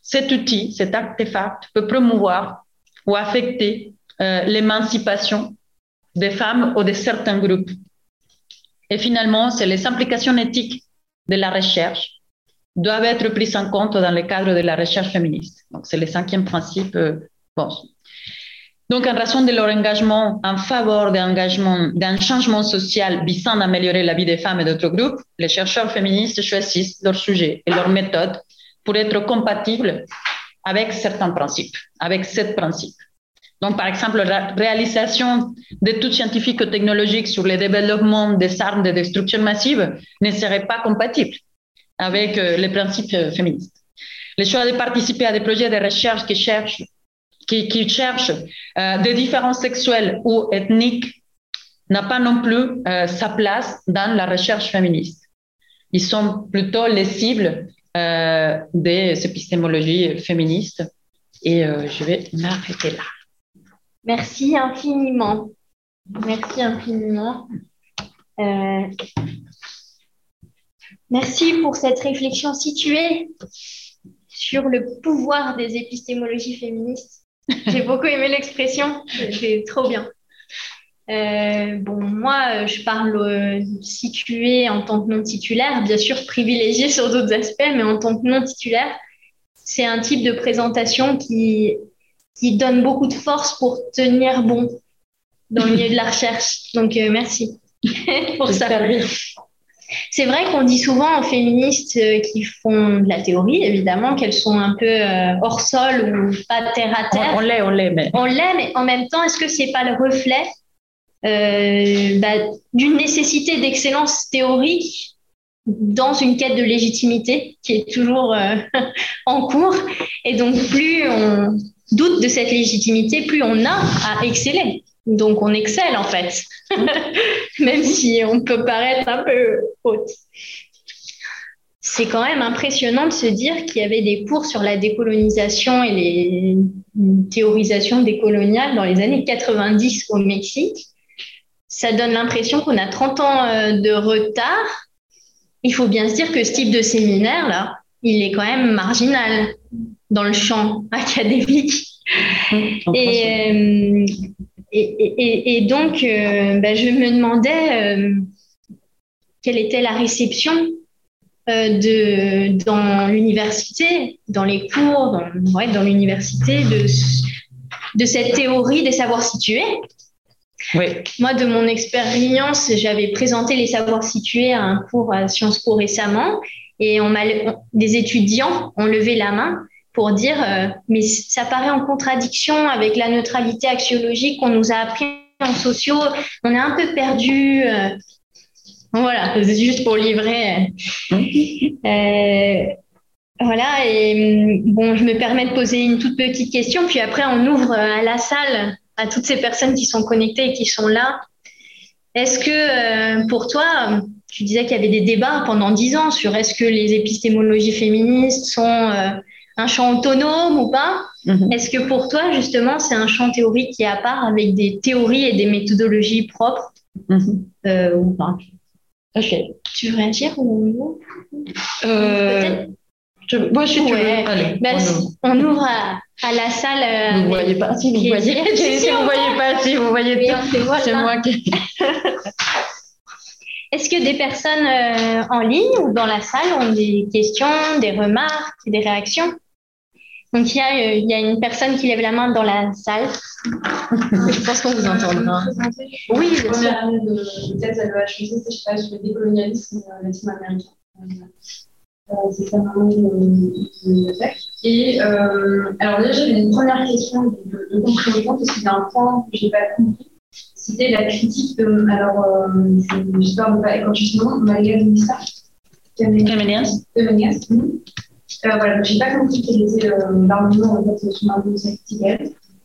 cet outil, cet artefact peut promouvoir ou affecter euh, l'émancipation des femmes ou de certains groupes. Et finalement, c'est les implications éthiques de la recherche doivent être prises en compte dans le cadre de la recherche féministe. Donc, c'est le cinquième principe. Euh. Donc, en raison de leur engagement en faveur d'un changement social visant à améliorer la vie des femmes et d'autres groupes, les chercheurs féministes choisissent leurs sujets et leurs méthodes pour être compatibles avec certains principes, avec sept principes. Donc, par exemple, la réalisation d'études scientifiques ou technologiques sur le développement des armes de destruction massive ne serait pas compatible avec euh, les principes euh, féministes. Le choix de participer à des projets de recherche qui cherchent, qui, qui euh, des différences sexuelles ou ethniques n'a pas non plus sa place dans la recherche féministe. Ils sont plutôt les cibles des épistémologies féministes. Et je vais m'arrêter là. Merci infiniment. Merci infiniment. Merci pour cette réflexion située sur le pouvoir des épistémologies féministes. J'ai beaucoup aimé l'expression, c'est trop bien. Euh, bon, moi, je parle euh, situé en tant que non titulaire, bien sûr privilégié sur d'autres aspects, mais en tant que non titulaire, c'est un type de présentation qui, qui donne beaucoup de force pour tenir bon dans le milieu de la recherche. Donc, euh, merci pour ça. C'est vrai qu'on dit souvent aux féministes euh, qui font de la théorie, évidemment, qu'elles sont un peu euh, hors sol ou pas terre à terre. On, l'est, on l'est, mais. On l'est, mais en même temps, est-ce que c'est pas le reflet euh, bah, d'une nécessité d'excellence théorique dans une quête de légitimité qui est toujours en cours? Et donc, plus on doute de cette légitimité, plus on a à exceller. Donc, on excelle en fait, même si on peut paraître un peu haute. C'est quand même impressionnant de se dire qu'il y avait des cours sur la décolonisation et les théorisations décoloniales dans les années 90 au Mexique. Ça donne l'impression qu'on a 30 ans euh, de retard. Il faut bien se dire que ce type de séminaire-là, il est quand même marginal dans le champ académique. Et, euh, et, donc, euh, bah, je me demandais euh, quelle était la réception euh, de, dans l'université, dans les cours, dans, dans l'université, de, de cette théorie des savoirs situés. Moi, de mon expérience, j'avais présenté les savoirs situés à un cours à Sciences Po récemment et on des étudiants ont levé la main pour dire euh, mais ça paraît en contradiction avec la neutralité axiologique qu'on nous a appris en sociaux. On est un peu perdu. Euh. voilà, c'est juste pour livrer. Euh, voilà, et bon, je me permets de poser une toute petite question, puis après on ouvre à la salle à toutes ces personnes qui sont connectées et qui sont là. Est-ce que pour toi, tu disais qu'il y avait des débats pendant dix ans sur est-ce que les épistémologies féministes sont un champ autonome ou pas mhm. Est-ce que pour toi, justement, c'est un champ théorique qui est à part avec des théories et des méthodologies propres mhm. euh, ou pas? Ok. Tu veux réagir ou euh, je, moi, je suis ouais. Allez, bah, on, ouvre. à, la salle. Euh, vous ne voyez pas si vous voyez. si vous voyez pas si vous voyez. C'est moi qui. Est-ce que des personnes en ligne ou dans la salle ont des questions, des remarques, des réactions? Donc, il y, a, euh, il y, a, une personne qui lève la main dans la salle. je pense qu'on vous entendra. Oui, première année de thèse à l'EHEC, je travaille sur le décolonialisme latino-américain. Euh, c'est ça vraiment le fait. Et euh, alors déjà, j'avais une première question de, de compréhension, parce qu'il y a un point que je n'ai pas compris. C'était la critique de, alors, euh, j'espère ne pas écorcher ce nom, Maria Luisa. Camélias. Camélias. Euh, voilà, j'ai pas compris quel était euh, l'argument en fait, sur l'argument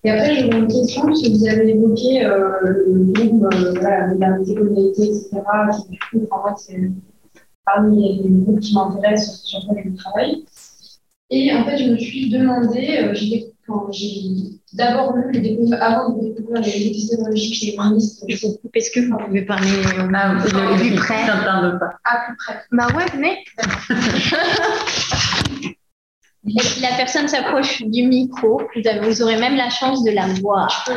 Et après, j'ai une question, parce que vous avez évoqué euh, le groupe, euh, voilà, la décolonialité, etc., qui du coup, en fait, c'est parmi les groupes qui m'intéressent, sur lesquels je travaille. Et en fait, je me suis demandé, euh, j'ai d'abord lu les découvertes, avant de découvrir les épistémologies féministes. Est-ce que vous pouvez parler ah, plus près pas. À plus près. Bah ouais, venez. la personne s'approche du micro, vous, aurez même la chance de la voir.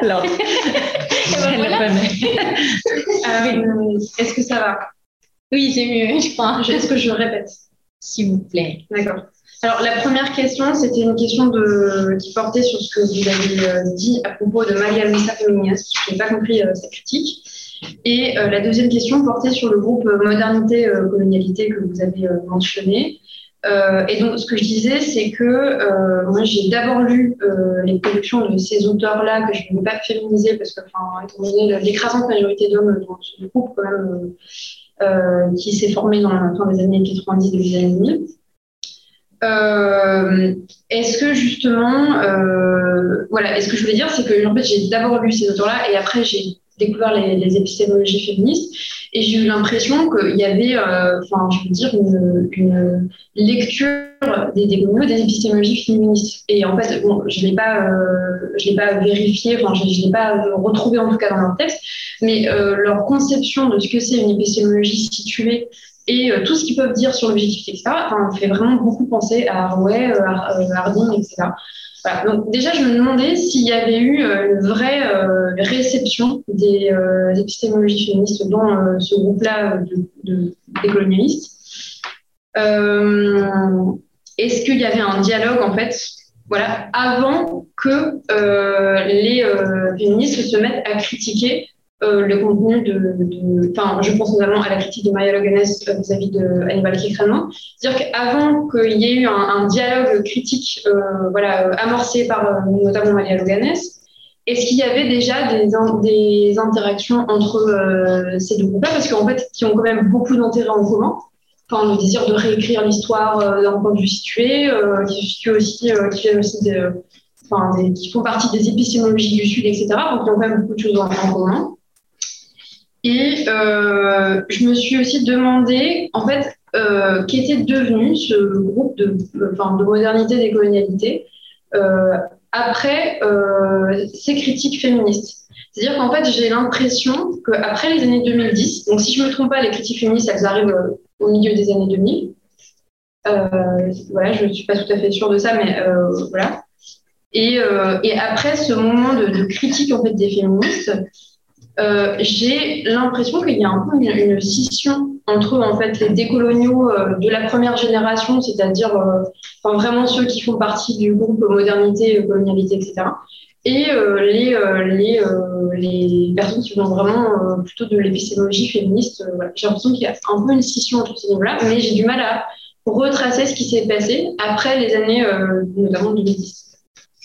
Alors, euh, Est-ce que ça va? Oui, c'est mieux, je crois. Est-ce que je répète S'il vous plaît. D'accord. Alors, la première question, c'était une question de, qui portait sur ce que vous avez euh, dit à propos de Maria Luisa Feminias. Je n'ai pas compris euh, sa critique. Et euh, la deuxième question portait sur le groupe Modernité-Colonialité que vous avez mentionné. et donc, ce que je disais, c'est que moi, j'ai d'abord lu les productions de ces auteurs-là que je ne vais pas féminiser parce que, étant donné l'écrasante majorité d'hommes dans ce groupe, quand même, qui s'est formé dans la fin des années 90, début des années 2000. Euh, est-ce que justement, euh, voilà, est-ce que je voulais dire, c'est que en fait, j'ai d'abord lu ces auteurs-là et après j'ai découvert les, épistémologies féministes et j'ai eu l'impression qu'il y avait, euh, enfin, je veux dire, une, lecture des, des, des épistémologies féministes. Et en fait, bon, je l'ai pas, je l'ai pas vérifié, enfin, je, ne l'ai pas retrouvé en tout cas dans leur texte, mais leur conception de ce que c'est une épistémologie située et euh, tout ce qu'ils peuvent dire sur l'objectif, etc., fait vraiment beaucoup penser à euh, euh, Harding, etc. Voilà. Donc déjà, je me demandais s'il y avait eu une vraie réception des épistémologies féministes dans ce groupe-là décolonialistes. Est-ce qu'il y avait un dialogue, en fait, voilà, avant que les féministes se mettent à critiquer euh, le contenu de, enfin, je pense notamment à la critique de Maya Loganes euh, vis-à-vis de Hannibal Kekranman. C'est-à-dire qu'avant qu'il y ait eu un, dialogue critique, euh, voilà, amorcé par notamment Maya Loganes, est-ce qu'il y avait déjà des, des interactions entre ces deux groupes-là? Parce qu'en fait, qui ont quand même beaucoup d'intérêts en commun. Enfin, le désir de réécrire l'histoire d'un point de vue situé, qui, aussi, qui, aussi enfin, qui font partie des épistémologies du Sud, etc. Donc, il y a quand même beaucoup de choses en commun. Et euh, je me suis aussi demandé, en fait, euh, qu'était devenu ce groupe de, enfin, de modernité des colonialités euh, après ces critiques féministes. C'est-à-dire qu'en fait, j'ai l'impression qu'après les années 2010, donc si je ne me trompe pas, les critiques féministes, elles arrivent au milieu des années 2000. Euh, voilà, je ne suis pas tout à fait sûre de ça, mais voilà. Et, et, après ce moment de, de, critique en fait des féministes, euh, j'ai l'impression qu'il y a un peu une, scission entre en fait les décoloniaux euh, de la première génération, c'est-à-dire euh, vraiment ceux qui font partie du groupe modernité, colonialité, etc., et les, les, les personnes qui vont vraiment plutôt de l'épistémologie féministe. J'ai l'impression qu'il y a un peu une scission entre ces niveaux-là, mais j'ai du mal à retracer ce qui s'est passé après les années, notamment 2010.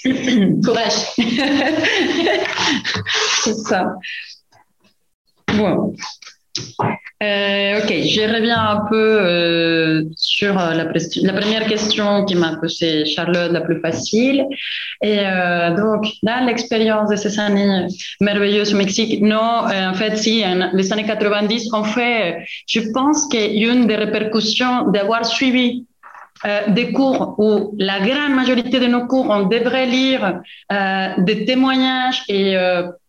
Courage. C'est ça. Bon. Euh, ok, je reviens un peu euh, sur la, la, première question qui m'a posée Charlotte, la plus facile. Et euh, donc, dans l'expérience de ces années merveilleuses au Mexique, non, en fait, si, les années 90, en fait, je pense qu'une des répercussions d'avoir suivi des cours où la grande majorité de nos cours, on devrait lire des témoignages et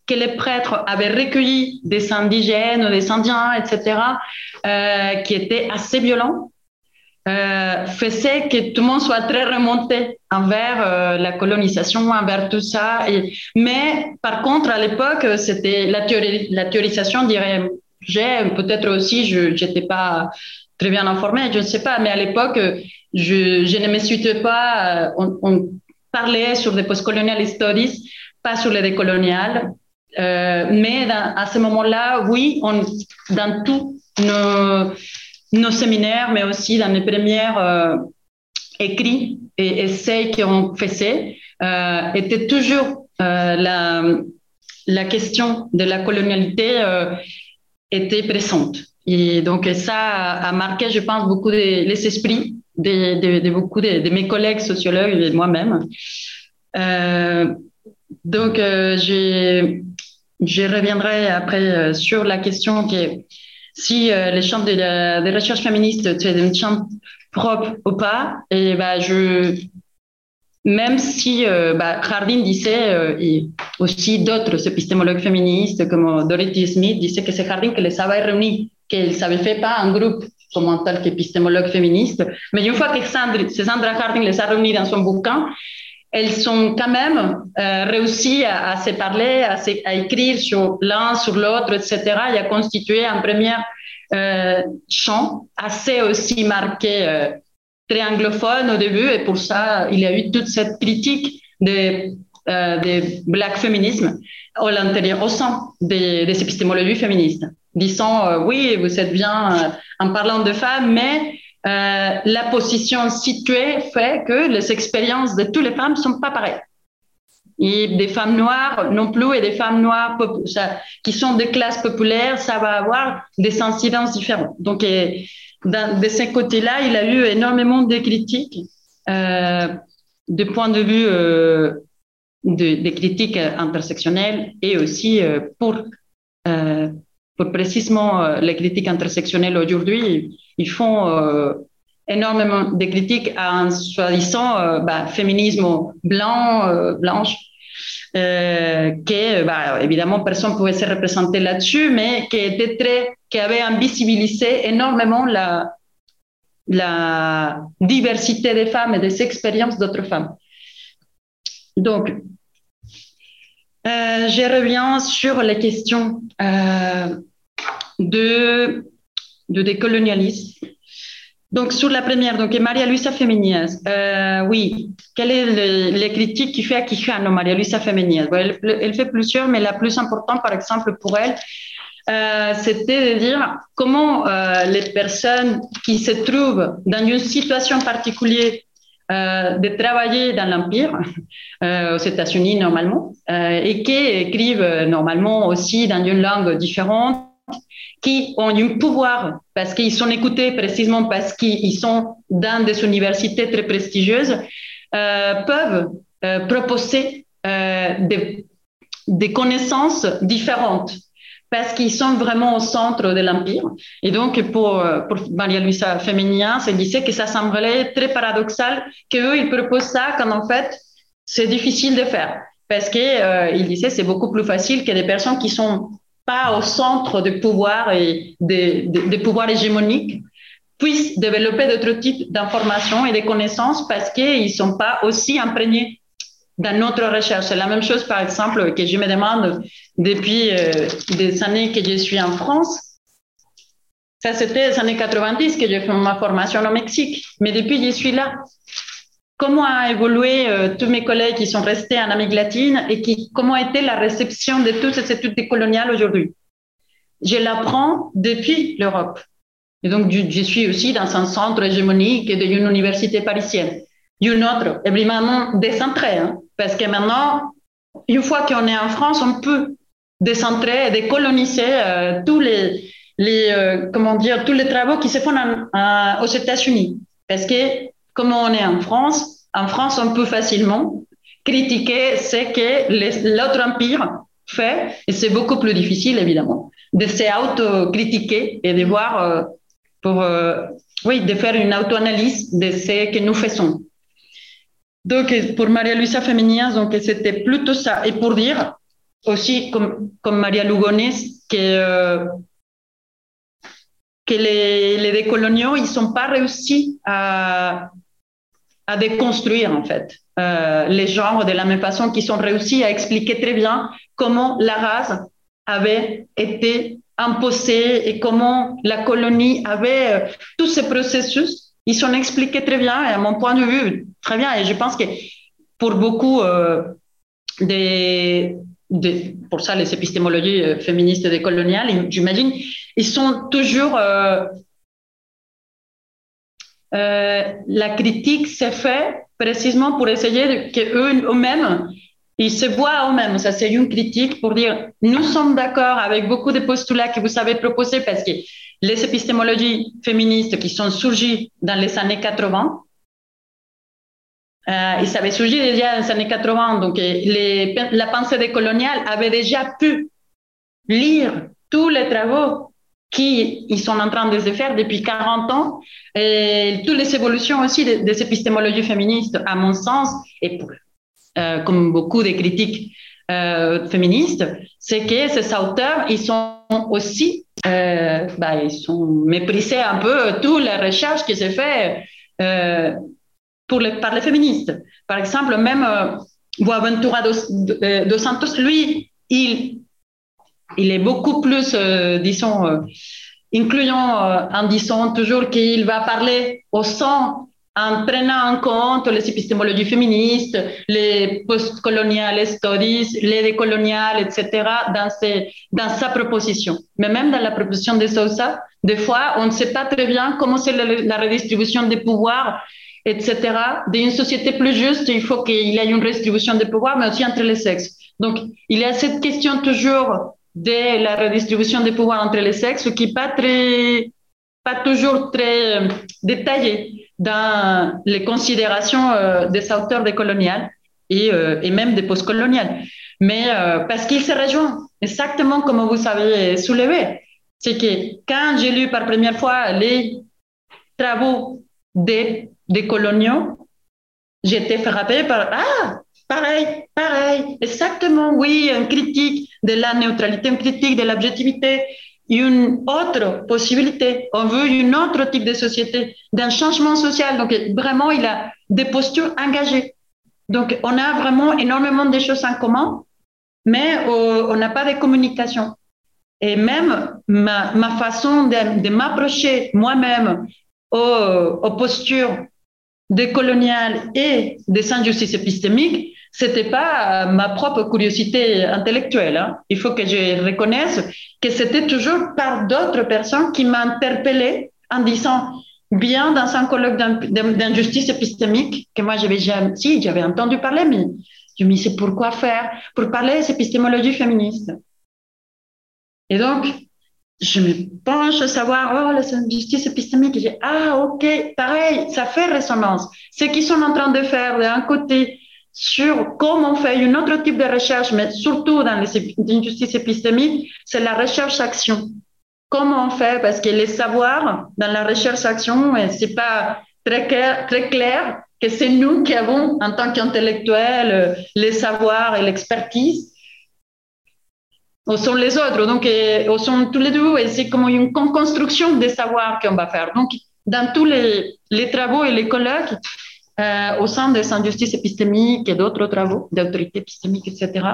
que les prêtres avaient recueilli des indigènes, des indiens, etc., euh, qui étaient assez violents, euh, faisait que tout le monde soit très remonté envers euh, la colonisation, envers tout ça. Mais par contre, à l'époque, c'était la, théorisation, dirais j'ai peut-être aussi, je n'étais pas très bien informée, je ne sais pas, mais à l'époque, je, ne me situais pas, euh, on, parlait sur des postcolonial studies, pas sur les décoloniales. Euh, mais à ce moment-là, oui, dans tous nos, séminaires, mais aussi dans les premières euh, écrits et essais qu'on faisait, euh, était toujours euh, la, question de la colonialité était présente. Et donc ça a, marqué, je pense, beaucoup les esprits de, de, beaucoup de, mes collègues sociologues et moi-même. Donc, j'ai je reviendrai après euh, sur la question qui est si euh, les champs de recherches féministes c'est une chambre propre ou pas. Et bah, je, même si euh, bah, Hardin disait, et aussi d'autres épistémologues féministes comme Dorothy Smith disaient que c'est Hardin qui les avait réunis, qu'ils ne fait pas un groupe comme en tant qu'épistémologue féministe. Mais une fois que Sandra, Sandra Harding les a réunis dans son bouquin, elles sont quand même euh, réussi à, se parler, à, écrire sur l'un, sur l'autre, etc. et à constituer un premier euh, champ assez aussi marqué, euh, très anglophone au début. Et pour ça, il y a eu toute cette critique de, euh, black féminisme au, sein des, des épistémologies féministes, disant oui, vous êtes bien en parlant de femmes, mais euh, la position située fait que les expériences de toutes les femmes ne sont pas pareilles. Et des femmes noires non plus, et des femmes noires qui sont de classes populaires, ça va avoir des incidences différentes. Donc, et, dans, de ce côté-là, il a eu énormément de critiques, euh, de point de vue euh, de, des critiques intersectionnelles et aussi euh, pour, pour précisément les critiques intersectionnelles aujourd'hui ils font euh, énormément de critiques à un soi-disant euh, bah, féminisme blanc, euh, blanche, que bah, évidemment personne ne pouvait se représenter là-dessus, mais qui était très, qui avait invisibilisé énormément la, diversité des femmes et des expériences d'autres femmes. Donc, je reviens sur les questions de de décolonialisme. Donc, sur la première, donc, Maria Luisa Femenias, euh, oui, quelle est le, les critiques qui fait à Quijano, Maria Luisa Femenias elle, fait plusieurs, mais la plus importante, par exemple, pour elle, euh, c'était de dire comment euh, les personnes qui se trouvent dans une situation particulière de travailler dans l'Empire, aux États-Unis normalement, et qui écrivent normalement aussi dans une langue différente, qui ont un pouvoir parce qu'ils sont écoutés précisément parce qu'ils sont dans des universités très prestigieuses, euh, peuvent euh, proposer euh, des, connaissances différentes parce qu'ils sont vraiment au centre de l'Empire. Et donc, pour, pour Maria Luisa Femenia, c'est disait que ça semblait très paradoxal qu'eux, ils proposent ça quand en fait, c'est difficile de faire. Parce qu'il euh, disait c'est beaucoup plus facile que des personnes qui sont pas au centre du pouvoir et des, des, pouvoirs hégémoniques, puissent développer d'autres types d'informations et de connaissances parce qu'ils ne sont pas aussi imprégnés dans notre recherche. C'est la même chose, par exemple, que je me demande depuis euh, des années que je suis en France. Ça, c'était les années 90 que j'ai fait ma formation au Mexique. Mais depuis, je suis là. Comment a évolué euh, tous mes collègues qui sont restés en Amérique latine et qui, comment été la réception de toutes ces études décoloniales aujourd'hui? Je l'apprends depuis l'Europe. Et donc, je suis aussi dans un centre hégémonique d'une université parisienne. Une autre, évidemment décentrée, hein, parce que maintenant, une fois qu'on est en France, on peut décentrer et décoloniser euh, tous les, les euh, comment dire, tous les travaux qui se font aux États-Unis. Parce que, comme on est en France, en France, on peut facilement critiquer ce que l'autre empire fait, et c'est beaucoup plus difficile, évidemment, de s'auto-critiquer et de voir, euh, pour, euh, oui, de faire une auto-analyse de ce que nous faisons. Donc, pour Maria Luisa Féminia, donc c'était plutôt ça. Et pour dire aussi, comme, comme Maria Lugones, que euh, que les, les décoloniaux, ils sont pas réussi à, à déconstruire, en fait, euh, les genres de la même façon qu'ils sont réussis à expliquer très bien comment la race avait été imposée et comment la colonie avait euh, tous ces processus. Ils sont expliqués très bien, et à mon point de vue, très bien. Et je pense que pour beaucoup euh, des, pour ça, les épistémologies féministes décoloniales, j'imagine, ils sont toujours. Euh, euh, la critique s'est faite précisément pour essayer qu'eux eux-mêmes, ils se voient eux-mêmes. Ça, c'est une critique pour dire nous sommes d'accord avec beaucoup de postulats que vous avez proposés parce que les épistémologies féministes qui sont surgies dans les années 80, euh, il s'avait surgi déjà dans les années 80, donc les, la pensée décoloniale avait déjà pu lire tous les travaux qui ils sont en train de se faire depuis 40 ans toutes les évolutions aussi des épistémologies féministes, à mon sens, et pour, euh, comme beaucoup de critiques euh, féministes, c'est que ces auteurs, ils sont aussi, euh, bah, ils sont méprisés un peu toutes les recherches qui se fait pour les, par les féministes. Par exemple, même Boaventura dos, dos, Santos, lui, il, il est beaucoup plus, euh, disons, euh, incluant euh, en disant toujours qu'il va parler au sang en prenant en compte les épistémologies féministes, les postcoloniales studies, les décoloniales, etc., dans sa proposition. Mais même dans la proposition de Sousa, des fois, on ne sait pas très bien comment c'est la, la redistribution des pouvoirs etc. D'une société plus juste, il faut qu'il y ait une redistribution des pouvoirs, mais aussi entre les sexes. Donc, il y a cette question toujours de la redistribution des pouvoirs entre les sexes qui n'est pas, pas toujours très euh, détaillée dans les considérations euh, des auteurs décoloniales et, euh, et même des postcoloniales. Mais parce qu'il se rejoint, exactement comme vous avez soulevé, c'est que quand j'ai lu par première fois les travaux des des coloniaux, j'étais frappée par Ah, pareil, pareil, exactement, oui, une critique de la neutralité, une critique de l'objectivité, une autre possibilité. On veut une autre type de société, d'un changement social. Donc, vraiment, il a des postures engagées. Donc, on a vraiment énormément de choses en commun, mais euh, on n'a pas de communication. Et même ma, façon de, m'approcher moi-même aux, aux postures décoloniale et des injustices épistémiques, c'était pas ma propre curiosité intellectuelle. Hein. Il faut que je reconnaisse que c'était toujours par d'autres personnes qui m'interpellaient en disant bien dans un colloque d'injustice épistémique que moi j'avais jamais, si j'avais entendu parler, mais je me disais pourquoi faire? Pour parler des épistémologies féministes. Et donc, je me penche à savoir, oh, la justice épistémique. Je dis, ah, ok, pareil, ça fait résonance. Ce qu'ils sont en train de faire d'un côté sur comment fait un autre type de recherche, mais surtout dans les injustices épistémiques, c'est la recherche-action. Comment on fait? Parce que les savoirs dans la recherche-action, c'est pas très clair, très clair que c'est nous qui avons, en tant qu'intellectuels, les savoirs et l'expertise ou sont les autres. Donc, euh, sont tous les deux, et c'est comme une construction des savoirs qu'on va faire. Donc, dans tous les, les travaux et les colloques, euh, au sein des injustices épistémiques et d'autres travaux d'autorité épistémique, etc.,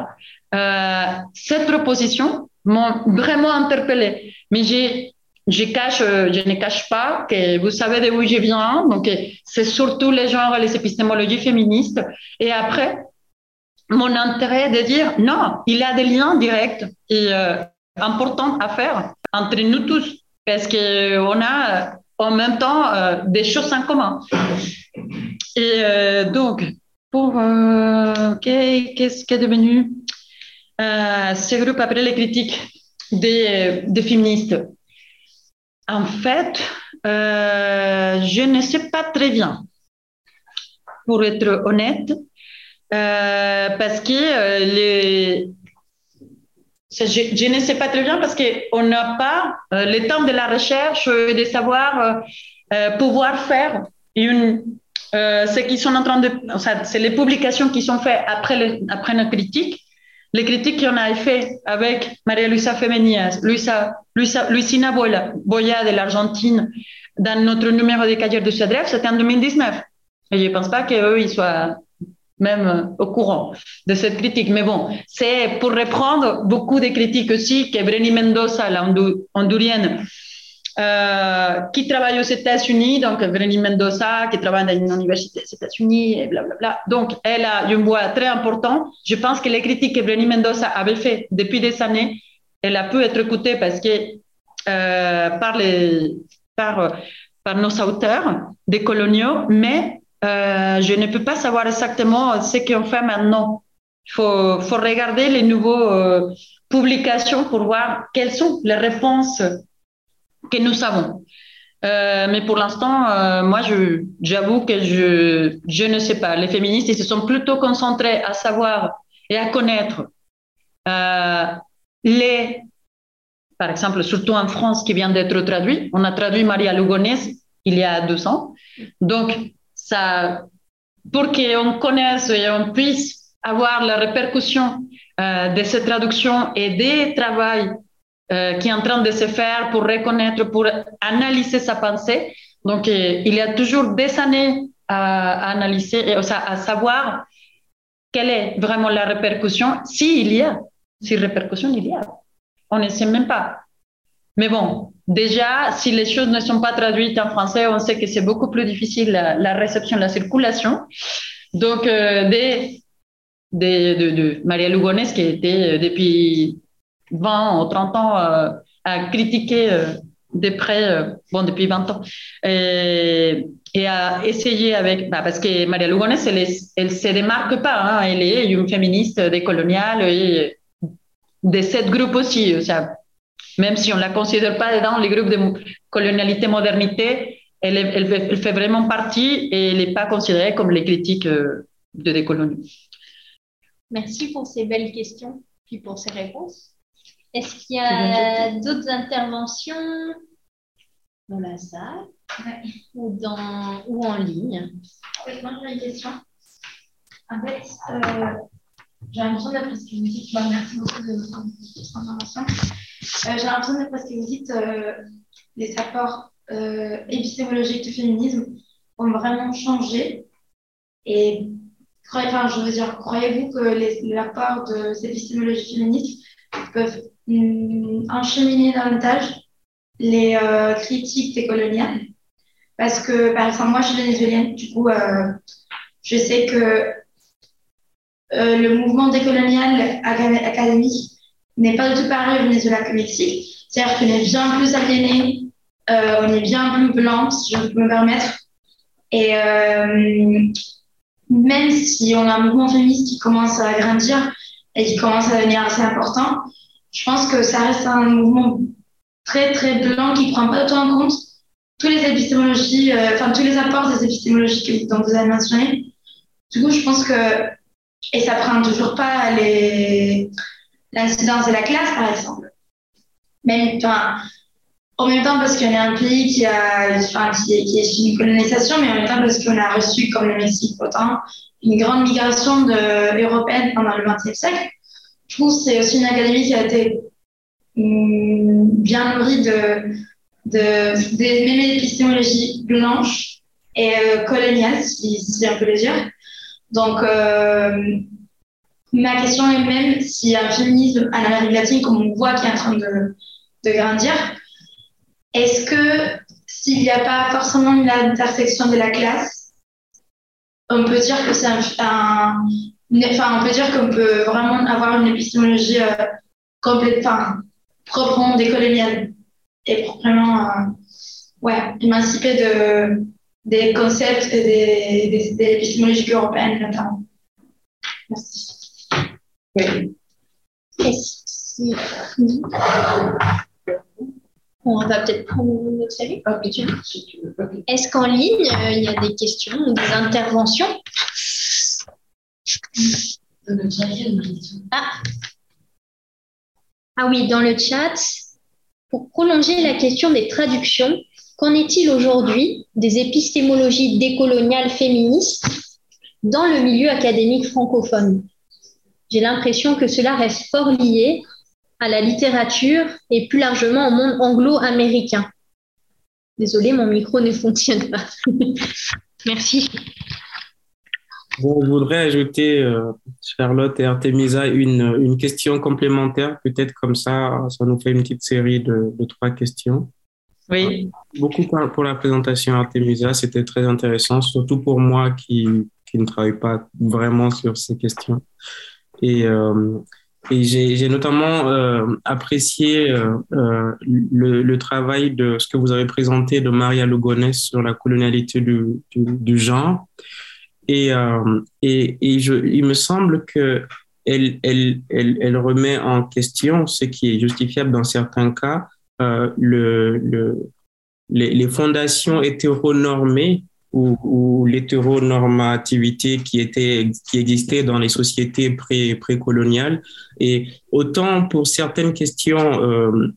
euh, cette proposition m'a vraiment interpellée. Mais j'ai, je, ne cache pas que vous savez d'où je viens. Donc, c'est surtout les genres, les épistémologies féministes. Et après, mon intérêt de dire non, il y a des liens directs et euh, importants à faire entre nous tous parce qu'on a en même temps euh, des choses en commun. Et euh, donc, pour qu'est-ce qui est devenu ce groupe après les critiques des, des féministes? En fait, je ne sais pas très bien, pour être honnête. Euh, parce que euh, les... Je, ne sais pas très bien parce qu'on n'a pas euh, le temps de la recherche et de savoir pouvoir faire une, ce qu'ils sont en train de. C'est les publications qui sont faites après, après nos critiques. Les critiques qu'on a fait avec Maria Luisa Femenias, Luisa, Luisa, Luisina Boya de l'Argentine, dans notre numéro de Cahiers de Suadref, c'était en 2019. Et je ne pense pas qu'eux, ils soient même euh, au courant de cette critique. Mais bon, c'est pour reprendre beaucoup de critiques aussi que Brenny Mendoza, la hondurienne, euh, qui travaille aux États-Unis, donc Brenny Mendoza, qui travaille dans une université aux États-Unis, et blablabla. Donc, elle a une voix très importante. Je pense que les critiques que Brenny Mendoza avait fait depuis des années, elle a pu être écoutée parce que euh, par, les, par, par nos auteurs des coloniaux, mais euh, je ne peux pas savoir exactement ce qu'on fait maintenant. Il faut, regarder les nouvelles euh, publications pour voir quelles sont les réponses que nous avons. Euh, mais pour l'instant, euh, moi, j'avoue que je, je ne sais pas. Les féministes, ils se sont plutôt concentrés à savoir et à connaître euh, les, par exemple, surtout en France, qui vient d'être traduit. On a traduit Maria Lugones il y a deux ans. Donc, pour qu'on connaisse et on puisse avoir la répercussion euh, de cette traduction et des travaux qui est en train de se faire pour reconnaître, pour analyser sa pensée. Donc, euh, il y a toujours des années à, analyser, à savoir quelle est vraiment la répercussion, s'il y a, si répercussion il y a. On ne sait même pas. Mais bon, déjà, si les choses ne sont pas traduites en français, on sait que c'est beaucoup plus difficile la, réception, la circulation. Donc, euh, des, de, Maria Lugones, qui était euh, depuis 20 ou 30 ans euh, à critiquer de près, bon, depuis 20 ans, et, et à essayer avec, bah, parce que Maria Lugones, elle ne se démarque pas, hein, elle est une féministe décoloniale et de cette groupe aussi. Même si on ne la considère pas dans les groupes de colonialité modernité, elle, elle, fait vraiment partie et elle n'est pas considérée comme les critiques euh, de décolonie. Merci pour ces belles questions et pour ces réponses. Est-ce qu'il y a d'autres interventions dans la salle? Ou, dans, ou en ligne? Moi, j'ai une question. En fait, euh, j'ai l'impression d'après ce que vous dites, merci beaucoup de votre intervention. Euh, j'ai l'impression d'après ce que vous dites, euh, les apports euh, épistémologiques du féminisme ont vraiment changé. Et enfin, je veux dire, croyez-vous que l'apport de ces épistémologies féministes peuvent hum, encheminer davantage les euh, critiques décoloniales Parce que, par exemple, moi, je suis vénézuélienne, du coup, je sais que le mouvement décolonial académique n'est pas du tout pareil au Venezuela qu'au Mexique. C'est-à-dire qu'on est bien plus aliéné, euh, on est bien plus blanc, si je peux me permettre. Et euh, même si on a un mouvement féministe qui commence à grandir et qui commence à devenir assez important, je pense que ça reste un mouvement très très blanc qui ne prend pas autant en compte tous les épistémologies, enfin tous les apports des épistémologies dont vous avez mentionné. Du coup, je pense que et ça prend toujours pas l'incidence de la classe, par exemple. Même, en même temps parce qu'on est un pays qui, a, enfin, qui, est, qui est une colonisation, mais en même temps parce qu'on a reçu, comme le Mexique, autant, une grande migration de, européenne pendant le XXe siècle. Je trouve que c'est aussi une académie qui a été hum, bien nourrie de, de, des mêmes épistémologies blanches et euh, coloniales, si, si on peut le dire. Donc, euh, ma question est même si un féminisme en Amérique latine, comme on voit qui est en train de, de grandir, est-ce que s'il n'y a pas forcément une intersection de la classe, on peut dire que c'est un, enfin, on peut dire qu'on peut vraiment avoir une épistémologie euh, complète, enfin, proprement décoloniale et proprement, euh, ouais, émancipée de, des concepts et des, des, épistémologies européennes notamment. Merci. Oui. On va peut-être prendre notre salut. Est-ce qu'en ligne, euh, il y a des questions ou des interventions? Ah. ah oui, dans le chat, pour prolonger la question des traductions, qu'en est-il aujourd'hui des épistémologies décoloniales féministes dans le milieu académique francophone? J'ai l'impression que cela reste fort lié à la littérature et plus largement au monde anglo-américain. Désolée, mon micro ne fonctionne pas. Merci. Bon, je voudrais ajouter, euh, Charlotte et Artemisa, une, une question complémentaire. Peut-être comme ça, ça nous fait une petite série de, de trois questions. Oui. Beaucoup pour la présentation, Artemisa. C'était très intéressant, surtout pour moi qui, qui ne travaille pas vraiment sur ces questions. Et euh, et j'ai notamment euh, apprécié euh, le, travail de ce que vous avez présenté de Maria Lugones sur la colonialité du, genre. Et, il me semble que elle, remet en question ce qui est justifiable dans certains cas, le, le, les, les fondations hétéronormées ou, ou l'hétéronormativité qui était qui existait dans les sociétés pré précoloniales. Et autant pour certaines questions euh,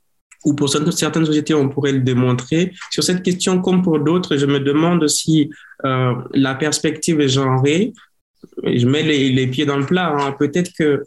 ou pour certaines sociétés on pourrait le démontrer. Sur cette question comme pour d'autres je me demande si euh, la perspective est genrée. Je mets les, les pieds dans le plat hein. peut-être que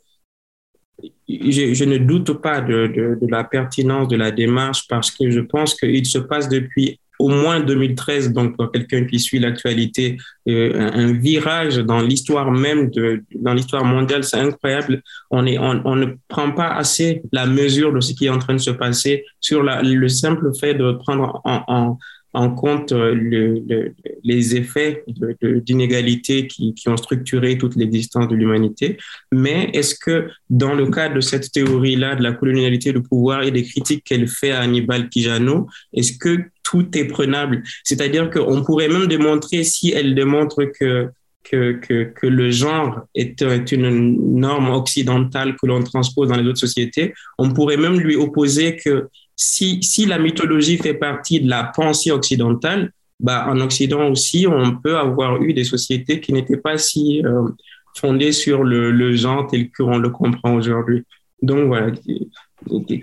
je, ne doute pas de, de, de la pertinence de la démarche parce que je pense qu'il se passe depuis au moins 2013, donc pour quelqu'un qui suit l'actualité, euh, un, virage dans l'histoire même, de, dans l'histoire mondiale, c'est incroyable. On, est, on, on, ne prend pas assez la mesure de ce qui est en train de se passer sur la, le simple fait de prendre en, en, en compte euh, le, le, les effets d'inégalité qui, ont structuré toute l'existence de l'humanité. Mais est-ce que dans le cadre de cette théorie-là de la colonialité du pouvoir et des critiques qu'elle fait à Hannibal Quijano, est-ce que tout est prenable? C'est-à-dire qu'on pourrait même démontrer, si elle démontre que que, que, le genre est, une norme occidentale que l'on transpose dans les autres sociétés, on pourrait même lui opposer que si, si la mythologie fait partie de la pensée occidentale, bah, en Occident aussi, on peut avoir eu des sociétés qui n'étaient pas si euh, fondées sur le, le genre tel qu'on le comprend aujourd'hui. Donc voilà,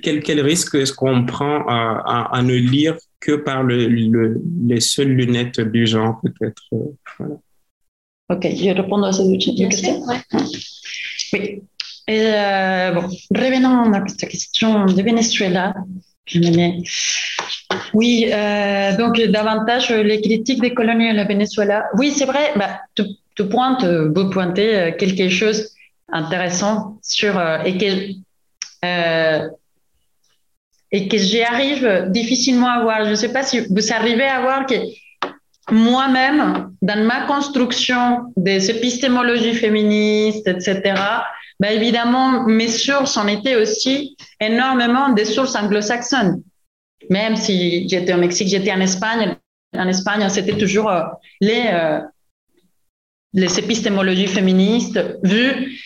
quel, quel risque est-ce qu'on prend à, à, à, ne lire que par le, le, les seules lunettes du genre peut-être euh, voilà. Ok, je réponds à ces deux questions. Ouais. Oui. Et euh, bon, revenons à cette question de Venezuela. Oui, euh, donc davantage les critiques des colonies à la Venezuela. Oui, c'est vrai, bah, tu, pointes, vous pointez euh, quelque chose intéressant sur euh, et que euh, et que j'y arrive difficilement à voir. Je ne sais pas si vous arrivez à voir que moi-même, dans ma construction des épistémologies féministes, etc., ben évidemment, mes sources en étaient aussi énormément des sources anglo-saxonnes. Même si j'étais au Mexique, j'étais en Espagne. En Espagne, c'était toujours euh, les, euh, les épistémologies féministes vues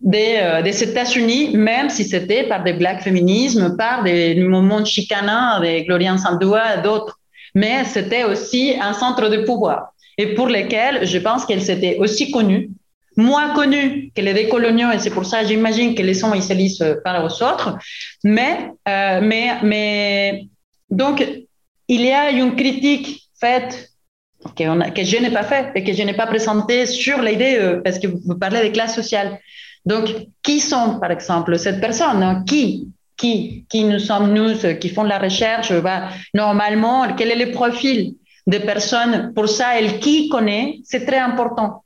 des, euh, des États-Unis, même si c'était par des black féminismes, par des mouvements chicanins, des Gloria Sandua et d'autres. Mais c'était aussi un centre de pouvoir et pour lesquels je pense qu'elle s'était aussi connue moins connus que les décoloniaux, et c'est pour ça, j'imagine que les sons, ils se lisent par aux autres. Mais, euh, mais, mais, donc, il y a une critique faite que, je n'ai pas faite et que je n'ai pas présentée sur l'idée, euh, parce que vous parlez des classes sociales. Donc, qui sont, par exemple, cette personne hein? Qui qui, qui nous sommes nous qui font la recherche bah, Normalement, quel est le profil des personnes Pour ça, elle qui connaît, c'est très important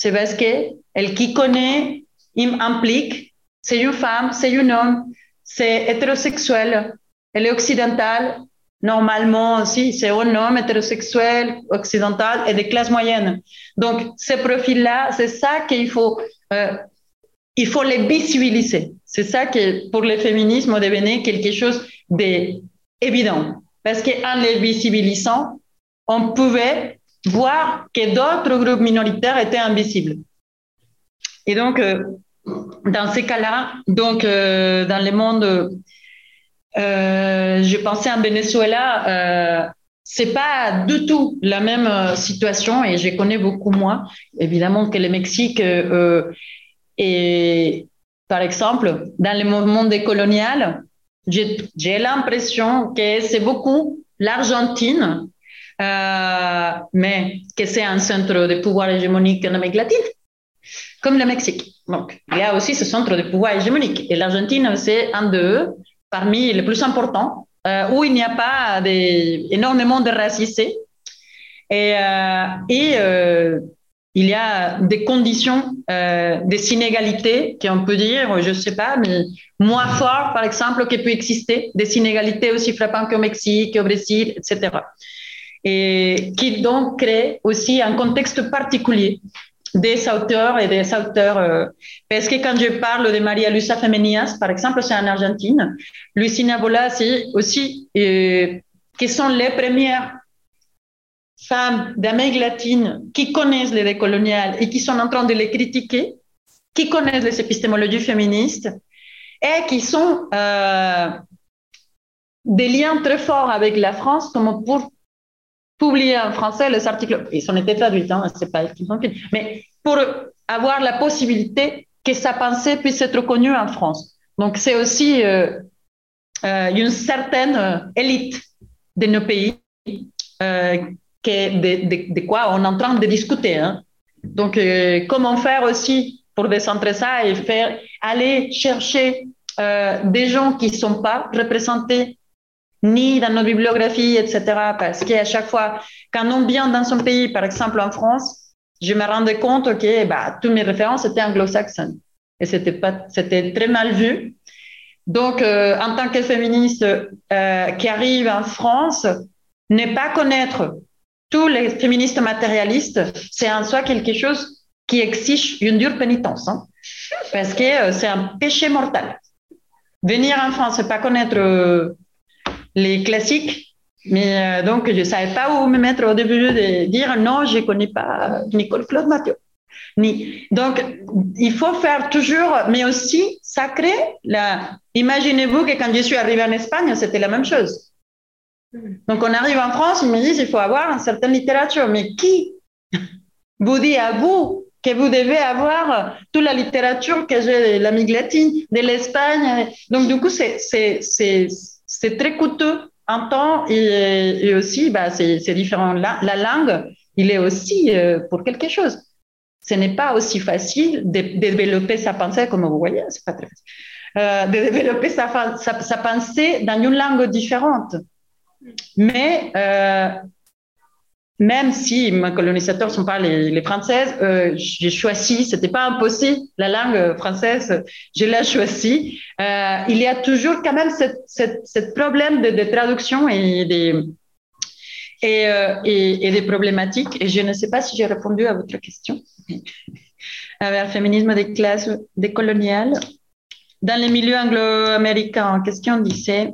c'est parce qu'elle qui connaît implique, c'est une femme, c'est un homme, c'est hétérosexuel, elle est occidentale, normalement aussi, c'est un homme hétérosexuel, occidental et des classes moyennes. Donc, ces profils-là, c'est ça qu'il faut, euh, il faut les visibiliser. C'est ça qui, pour le féminisme, devenait quelque chose d'évident. Parce qu'en les visibilisant, on pouvait voir que d'autres groupes minoritaires étaient invisibles. Et donc, euh, dans ces cas-là, donc, euh, dans le monde euh, je pensais en Venezuela, euh, c'est pas du tout la même situation et je connais beaucoup moins, évidemment, que le Mexique. Et par exemple, dans le mouvement décolonial, j'ai l'impression que c'est beaucoup l'Argentine, euh, mais que c'est un centre de pouvoir hégémonique en Amérique latine, comme le Mexique. Donc, il y a aussi ce centre de pouvoir hégémonique. Et l'Argentine, c'est un d'eux parmi les plus importants, euh, où il n'y a pas énormément de racistes. Et, euh, il y a des conditions, des inégalités, qu'on peut dire, je ne sais pas, mais moins fort, par exemple, qui peut exister, des inégalités aussi frappantes qu'au Mexique, au Brésil, etc. Et qui donc crée aussi un contexte particulier des auteurs et des auteurs. Euh, parce que quand je parle de Maria Luisa Femeninas, par exemple, c'est en Argentine, Lucina Bola, c'est aussi euh, qui sont les premières femmes d'Amérique latine qui connaissent les décoloniales et qui sont en train de les critiquer, qui connaissent les épistémologies féministes et qui sont euh, des liens très forts avec la France, comme pour publier en français les articles. Ils ont été traduits, hein, c'est pas qu'ils ont mais pour avoir la possibilité que sa pensée puisse être connue en France. Donc, c'est aussi euh, euh, une certaine euh, élite de nos pays euh, que de, de, quoi on est en train de discuter. Hein. Donc, comment faire aussi pour décentrer ça et faire aller chercher des gens qui ne sont pas représentés ni dans nos bibliographies, etc. Parce qu'à chaque fois, quand on vient dans son pays, par exemple en France, je me rendais compte que bah, toutes mes références étaient anglo-saxonnes. Et c'était très mal vu. Donc, euh, en tant que féministe euh, qui arrive en France, ne pas connaître tous les féministes matérialistes, c'est en soi quelque chose qui exige une dure pénitence. Hein, parce que euh, c'est un péché mortel. Venir en France et pas connaître les classiques. Mais euh, donc, je ne savais pas où me mettre au début de dire non, je ne connais pas Nicole Claude Mathieu. Ni. Donc, il faut faire toujours, mais aussi, ça crée la. Imaginez-vous que quand je suis arrivée en Espagne, c'était la même chose. Donc, on arrive en France, ils me disent il faut avoir une certaine littérature. Mais qui vous dit à vous que vous devez avoir toute la littérature que j'ai de l'Amérique latine, de l'Espagne? Donc, du coup, c'est c'est très coûteux en temps et, aussi, bah, c'est différent. La, la, langue, il est aussi euh, pour quelque chose. Ce n'est pas aussi facile de, développer sa pensée, comme vous voyez, c'est pas très facile. Euh, de développer sa, sa, sa, pensée dans une langue différente. Mais euh, même si mes colonisateurs ne sont pas les, les Françaises, euh, j'ai choisi, c'était pas impossible, la langue française, je l'ai choisi. Euh, il y a toujours quand même ce problème de, de, traduction et des, et, euh, et, et, des problématiques. Et je ne sais pas si j'ai répondu à votre question. Avec le féminisme des classes décoloniales. Dans les milieux anglo-américains, qu'est-ce qu'on disait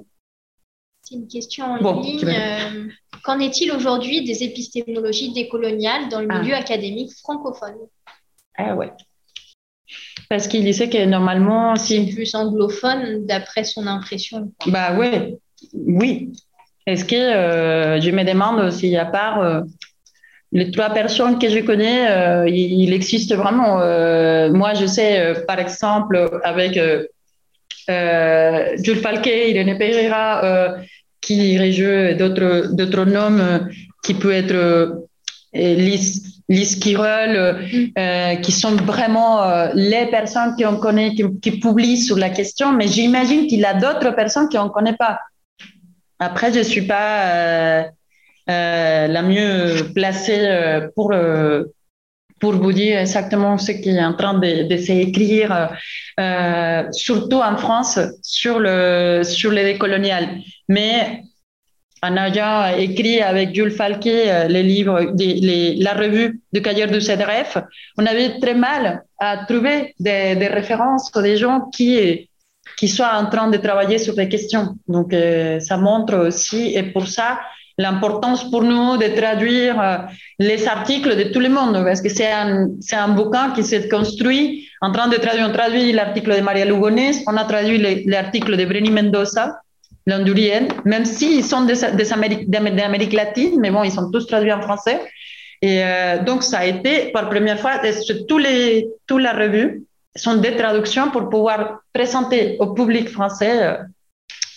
C'est une question en bon, ligne. Qu'en est-il aujourd'hui des épistémologies décoloniales dans le milieu ah. académique francophone? Ah ouais. Parce qu'il disait que normalement, si. C'est plus anglophone d'après son impression. Bah ouais, oui. Est-ce que euh, je me demande si à part euh, les trois personnes que je connais, euh, il, il, existe vraiment. Moi, je sais, par exemple, avec Jules Falquet, Irene Pereira, qui rejoue d'autres, d'autres noms euh, qui peut être euh, Lise, Lise Kirol, mm. euh, qui sont vraiment euh, les personnes qu'on connaît, qui, qui, publient sur la question, mais j'imagine qu'il y a d'autres personnes qu'on ne connaît pas. Après, je ne suis pas euh, la mieux placée pour, pour vous dire exactement ce qui est en train de, de s'écrire, surtout en France, sur, le, sur les décoloniales. Mais en ayant écrit avec Jules Falquet les livres, la revue du Cahier du CEDREF, on avait très mal à trouver des, des références des gens qui qui soient en train de travailler sur les questions. Donc, ça montre aussi, et pour ça, l'importance pour nous de traduire euh, les articles de tout le monde, parce que c'est un, un bouquin qui s'est construit en train de traduire. On traduit l'article de Maria Lugones, on a traduit l'article de Brenny Mendoza, l'Hondurienne, même s'ils sont des, des d'Amérique latine, mais bon, ils sont tous traduits en français. Et euh, donc, ça a été, pour la première fois, tous les, toute la revue sont des traductions pour pouvoir présenter au public français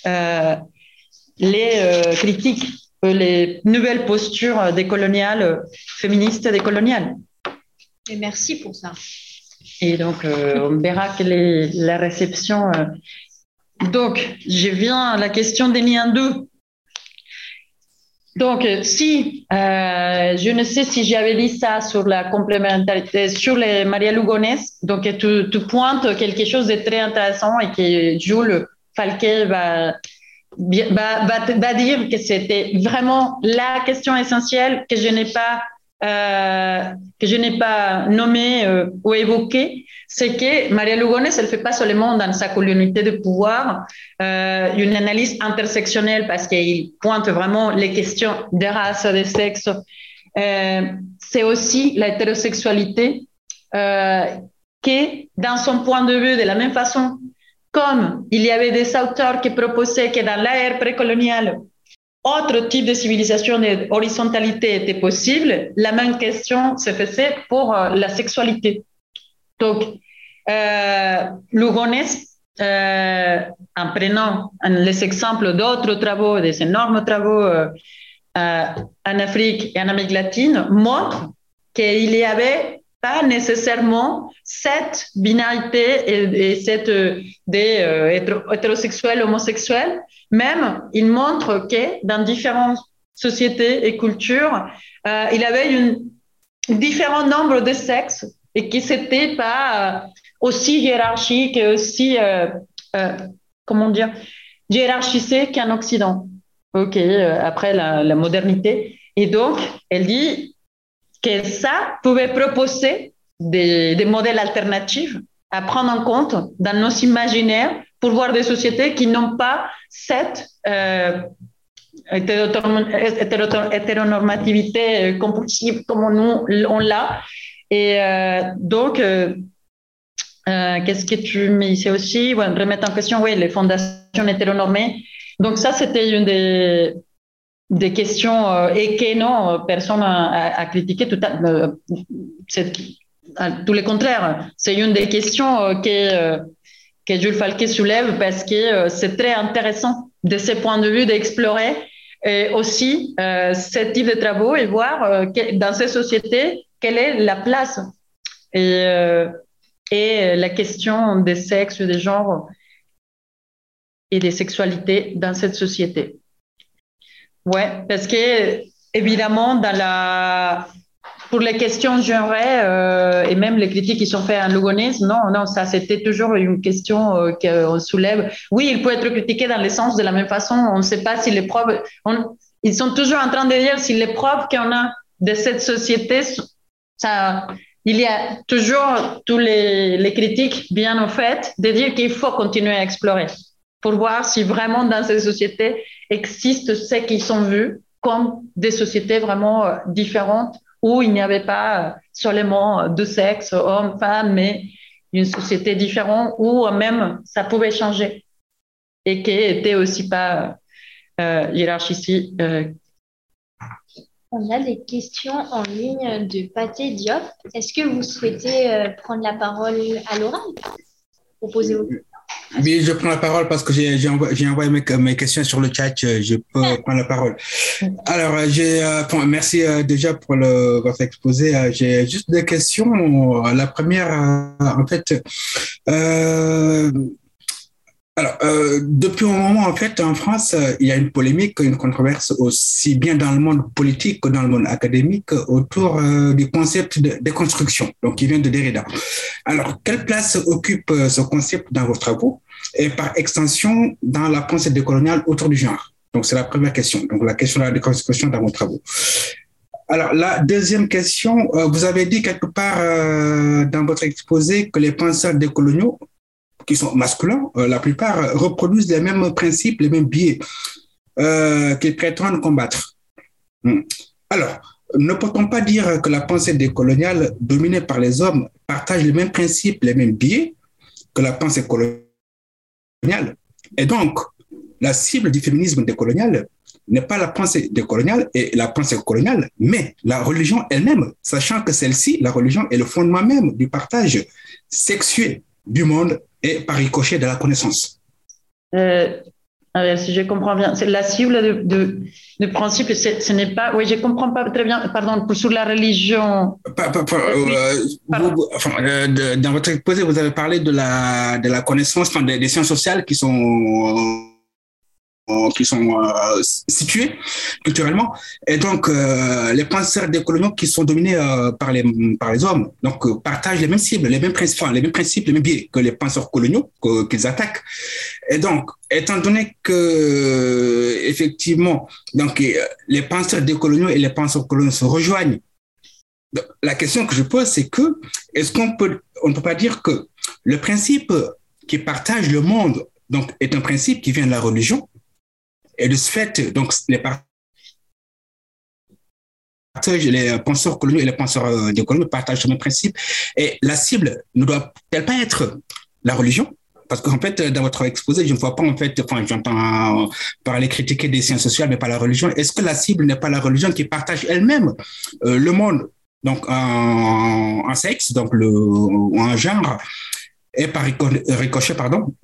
euh, les critiques? Les nouvelles postures décoloniales, féministes décoloniales. Et merci pour ça. Et donc, euh, on verra quelle est la réception. Euh. Donc, je viens à la question des liens d'eux. Donc, si, euh, je ne sais si j'avais dit ça sur la complémentarité, sur les Maria Lugones, donc tu, tu pointes quelque chose de très intéressant et que Jules Falquet va, va, va, dire que c'était vraiment la question essentielle que je n'ai pas euh, que je n'ai pas nommé euh, ou évoqué, c'est que Maria Lugones, elle fait pas seulement dans sa communauté de pouvoir euh, une analyse intersectionnelle parce qu'il pointe vraiment les questions de race, de sexe. Euh, c'est aussi l'hétérosexualité euh, qui, dans son point de vue, de la même façon comme il y avait des auteurs qui proposaient que dans l'ère précoloniale, autre type de civilisation et horizontalité était possible, la même question se faisait pour euh, la sexualité. Donc, euh, Lugones, euh, en prenant les exemples d'autres travaux, des énormes travaux euh, en Afrique et en Amérique latine, montre qu'il y avait pas nécessairement cette binarité et, cette euh, des euh, hétérosexuels, homosexuels. Même, il montre que dans différentes sociétés et cultures, euh, il avait une différent nombre de sexes et que c'était pas aussi hiérarchique et aussi comment dire hiérarchisé qu'en Occident. Ok, après la modernité. Et donc, elle dit que ça pouvait proposer des, des, modèles alternatifs à prendre en compte dans nos imaginaires pour voir des sociétés qui n'ont pas cette euh, hétéronormativité compulsive comme nous, on. Et euh, donc, euh, euh, qu'est-ce que tu mets ici aussi? Remettre en question, oui, les fondations hétéronormées. Donc ça, c'était une des des questions euh, et que non, personne a, critiqué tout à, euh, tout le contraire. C'est une des questions euh, que, que Jules Falquet soulève parce que c'est très intéressant de ce point de vue d'explorer aussi ce type de travaux et voir dans ces sociétés quelle est la place et, et la question des sexes, des genres et des sexualités dans cette société. Ouais, parce que évidemment, dans la pour les questions genrées euh, et même les critiques qui sont faites en lugonisme, non, non, ça c'était toujours une question euh, qu'on soulève. Oui, il peut être critiqué dans le sens de la même façon. On ne sait pas si les preuves, ils sont toujours en train de dire si les preuves qu'on a de cette société, ça, il y a toujours tous les, les critiques bien au fait de dire qu'il faut continuer à explorer pour voir si vraiment dans ces sociétés existent ceux qui sont vus comme des sociétés vraiment euh, différentes où il n'y avait pas euh, seulement deux sexes, hommes, femmes, mais une société différente où même ça pouvait changer et qui n'était aussi pas euh, hiérarchisée. Euh. On a des questions en ligne de Pathé Diop. Est-ce que vous souhaitez euh, prendre la parole à l'oral pour oui, je prends la parole parce que j'ai envoyé, envoyé mes, mes, questions sur le chat. Je peux prendre la parole. Alors, euh, j'ai, euh, merci euh, déjà pour le, votre exposé. J'ai juste deux questions. La première, en fait, euh, alors, euh, depuis un moment, en fait, en France, euh, il y a une polémique, une controverse aussi bien dans le monde politique que dans le monde académique autour euh, du concept de déconstruction, donc qui vient de Derrida. Alors, quelle place occupe ce concept dans vos travaux et par extension dans la pensée décoloniale autour du genre? Donc, c'est la première question. Donc, la question de la déconstruction dans vos travaux. Alors, la deuxième question, vous avez dit quelque part dans votre exposé que les penseurs décoloniaux, qui sont masculins, euh, la plupart reproduisent les mêmes principes, les mêmes biais qu'ils prétendent combattre. Hmm. Alors, ne peut-on pas dire que la pensée décoloniale dominée par les hommes partage les mêmes principes, les mêmes biais que la pensée coloniale? Et donc, la cible du féminisme décolonial n'est pas la pensée décoloniale et la pensée coloniale, mais la religion elle-même, sachant que celle-ci, la religion, est le fondement même du partage sexué du monde et par ricochet de la connaissance. Euh, si je comprends bien, c'est la cible de, de, principe, ce n'est pas. Oui, je ne comprends pas très bien, pardon, sur la religion. Euh, euh, dans votre exposé, vous avez parlé de la, de la connaissance, des sciences sociales qui sont qui sont euh, situés culturellement. Et donc, euh, les penseurs décoloniaux qui sont dominés euh, par, les, par les hommes, donc partagent les mêmes cibles, les mêmes principes, les mêmes principes, les mêmes biais que les penseurs coloniaux qu'ils attaquent. Et donc, étant donné que, effectivement, donc, les penseurs décoloniaux et les penseurs coloniaux se rejoignent, la question que je pose, c'est que, est-ce qu'on peut, on ne peut pas dire que le principe qui partage le monde donc, est un principe qui vient de la religion, et de ce fait, donc, les penseurs coloniaux et les penseurs euh, décoloniaux partagent le même principe. Et la cible ne doit-elle pas être la religion? Parce qu'en fait, dans votre exposé, je ne vois pas, en fait, j'entends parler critiquer des sciences sociales, mais pas la religion. Est-ce que la cible n'est pas la religion qui partage elle-même euh, le monde, donc en, sexe, donc le, en genre, et par ricochet, pardon,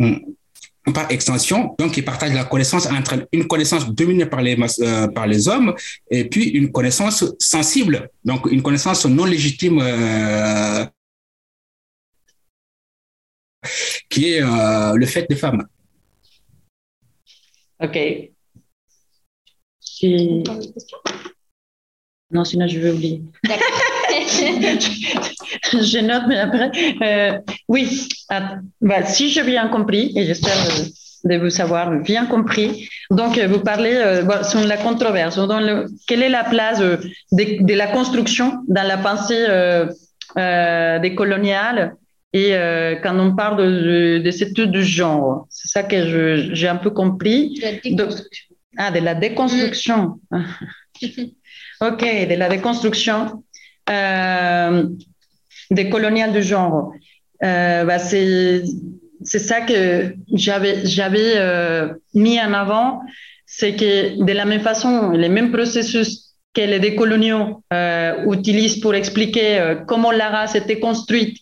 par extension, donc ils partagent la connaissance entre une connaissance dominée par les, euh, par les hommes et puis une connaissance sensible, donc une connaissance non légitime euh, qui est euh, le fait des femmes. Ok. Si... Non, sinon je vais oublier. je note, mais après. Euh, oui, bah, si j'ai bien compris, et j'espère de vous savoir bien compris, donc vous parlez euh, sur la controverse. Dans le, quelle est la place euh, de, la construction dans la pensée des coloniales et quand on parle de, de, cette étude du genre C'est ça que j'ai un peu compris. ah, de la déconstruction. Mm. ok, de la déconstruction euh, des coloniales du genre. Euh, bah, c'est ça que j'avais j'avais euh, mis en avant, c'est que de la même façon, les mêmes processus que les décoloniaux utilisent pour expliquer comment la race était construite,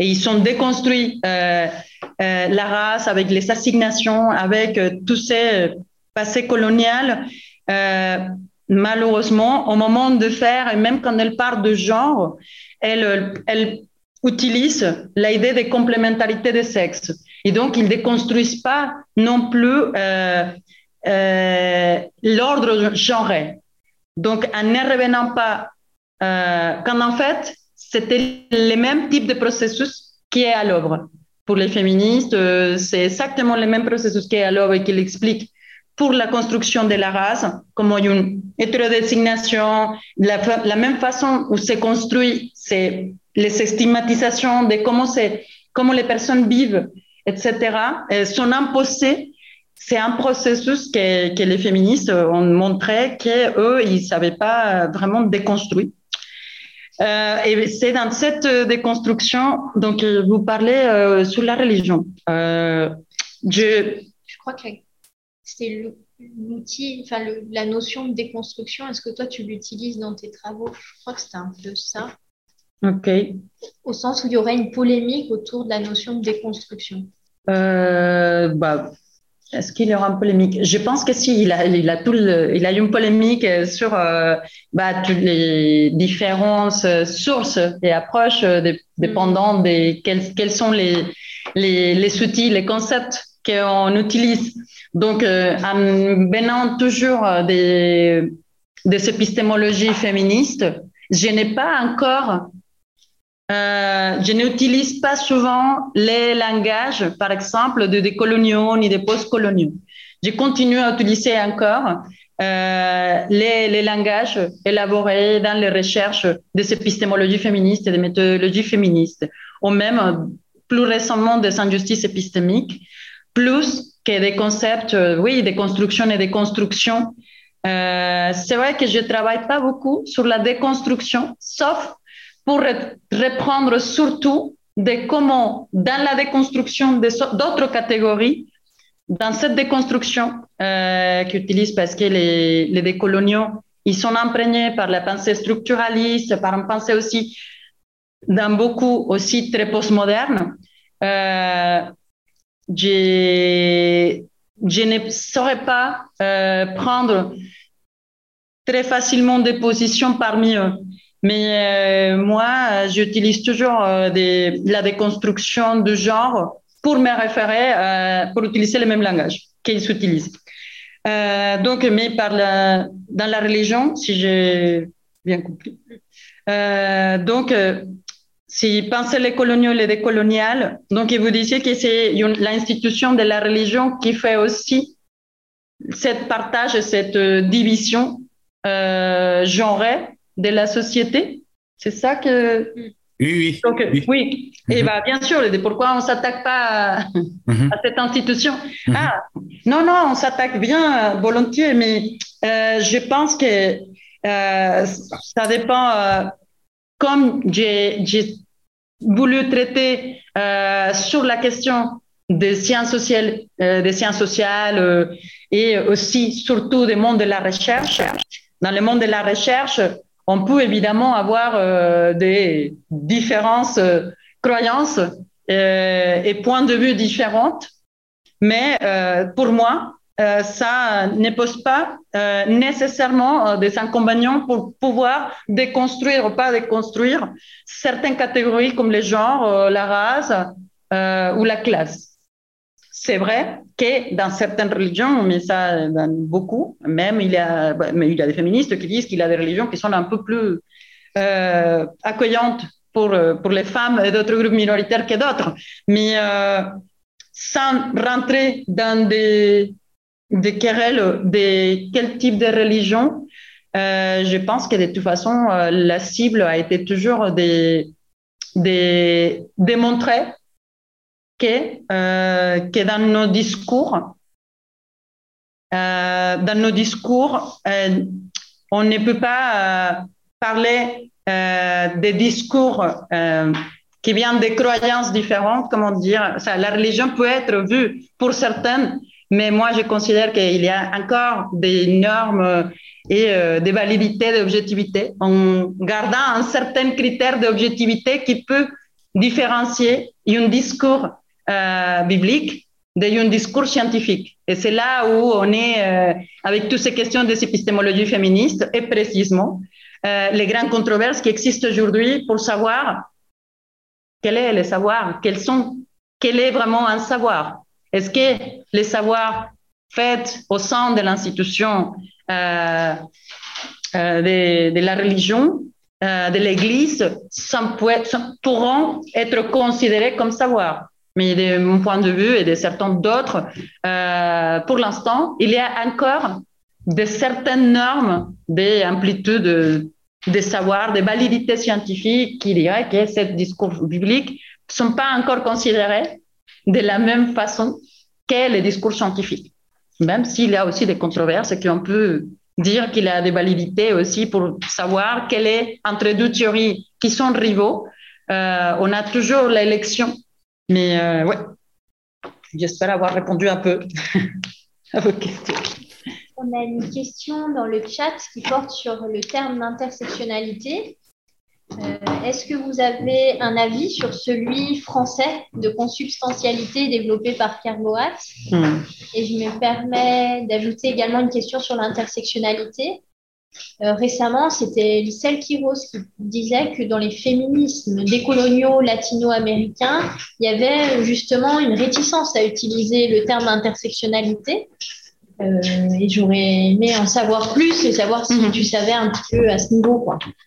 et ils sont déconstruits la race avec les assignations, avec tous ces passés coloniales malheureusement, au moment de faire, et même quand elle parle de genre, elle, utilise l'idée de complémentarité des sexes. Et donc, ils ne déconstruisent pas non plus euh, euh, l'ordre genré. Donc, en ne revenant pas, euh, quand en fait, c'était le même type de processus qui est à l'œuvre. Pour les féministes, c'est exactement le même processus qui est à l'œuvre et qui l'explique pour la construction de la race, comme une hétérodésignation, la, la même façon où se construit c'est les stigmatisations de comment, comment les personnes vivent, etc., sont imposées. C'est un processus que, que, les féministes ont montré qu'eux, ils ne savaient pas vraiment déconstruire. Euh, et c'est dans cette déconstruction, donc vous parlez euh, sur la religion. Euh, je, je crois que c'est l'outil, enfin la notion de déconstruction. Est-ce que toi tu l'utilises dans tes travaux? Je crois que c'est un peu ça. Ok. Au sens où il y aurait une polémique autour de la notion de déconstruction. Euh, bah, est-ce qu'il y aura une polémique? Je pense que si, il a, il a, tout il a eu une polémique sur euh, bah, toutes les différentes sources et approches dépendant mm. des quels, quels sont les, les, les outils, les concepts qu'on utilise. Donc, euh, en venant toujours des, des épistémologies féministes, je n'ai pas encore, euh, je n'utilise pas souvent les langages, par exemple, de décoloniaux ni des postcoloniaux. je continue à utiliser encore euh, les, les, langages élaborés dans les recherches des épistémologies féministes et des méthodologies féministes, ou même plus récemment des injustices épistémiques, plus que des concepts, euh, oui, des constructions et des constructions. Euh, c'est vrai que je ne travaille pas beaucoup sur la déconstruction, sauf pour reprendre surtout de comment, dans la déconstruction d'autres catégories, dans cette déconstruction euh, qu'utilisent parce que les, les décoloniaux, ils sont imprégnés par la pensée structuraliste, par une pensée aussi, dans beaucoup aussi très postmoderne. Euh, je, ne saurais pas euh, prendre très facilement des positions parmi eux. Mais euh, moi, j'utilise toujours euh, la déconstruction du genre pour me référer, pour utiliser le même langage qu'ils utilisent. Donc, mais par la, dans la religion, si j'ai bien compris. Donc, si pensez les coloniaux et les décoloniales, donc vous disiez que c'est l'institution de la religion qui fait aussi cette partage, cette division euh, genrée de la société. C'est ça que. Oui, oui. Donc, oui. Et bah, bien sûr, pourquoi on ne s'attaque pas à, Mhm. à cette institution Mhm. Ah, non, non, on s'attaque bien, euh, volontiers, mais euh, je pense que euh, ça dépend. Comme j'ai voulu traiter euh, sur la question des sciences sociales, euh, des sciences sociales euh, et aussi surtout des mondes de la recherche. Dans le monde de la recherche, on peut évidemment avoir euh, des différences, euh, croyances euh, et points de vue différents, mais pour moi, euh, ça ne pose pas euh, nécessairement euh, des inconvénients pour pouvoir déconstruire ou pas déconstruire certaines catégories comme le genre, la race ou la classe. C'est vrai que dans certaines religions, mais ça dans beaucoup, même il y a, bah, mais il y a des féministes qui disent qu'il y a des religions qui sont un peu plus accueillantes pour, les femmes et d'autres groupes minoritaires que d'autres. Mais sans rentrer dans des, de quel type de religion, euh, je pense que de toute façon, euh, la cible a été toujours de, démontrer que, euh, dans nos discours, euh, dans nos discours, euh, on ne peut pas euh, parler euh, des discours euh, qui viennent des croyances différentes, comment dire, ça, la religion peut être vue pour certaines, mais moi je considère qu'il y a encore des normes et euh, des validités d'objectivité en gardant un certain critère d'objectivité qui peut différencier un discours euh, biblique d'un discours scientifique. Et c'est là où on est euh, avec toutes ces questions des épistémologies féministes et précisément euh, les grandes controverses qui existent aujourd'hui pour savoir quel est le savoir, quels sont, quel est vraiment un savoir. Est-ce que les savoirs faits au sein de l'institution euh, euh, de, la religion, euh, de l'Église, pourront être considérés comme savoir mais de mon point de vue et de certains d'autres, pour l'instant, il y a encore de certaines normes d'amplitude de, de savoir, de validité scientifique qui diraient que ces discours bibliques ne sont pas encore considérés de la même façon que les discours scientifiques. Même s'il y a aussi des controverses et qu'on peut dire qu'il y a des validités aussi pour savoir quelle est entre deux théories qui sont rivaux. Euh, on a toujours l'élection mais euh, ouais, j'espère avoir répondu un peu à vos questions. On a une question dans le chat qui porte sur le terme d'intersectionnalité. Euh, Est-ce que vous avez un avis sur celui français de consubstantialité développé par Karl Boat Hmm. Et je me permets d'ajouter également une question sur l'intersectionnalité. Euh, récemment, c'était Lissel Quiros qui disait que dans les féminismes décoloniaux latino-américains, il y avait justement une réticence à utiliser le terme intersectionnalité. Euh, et j'aurais aimé en savoir plus et savoir si Mhm. tu savais un petit peu à ce niveau. Quoi.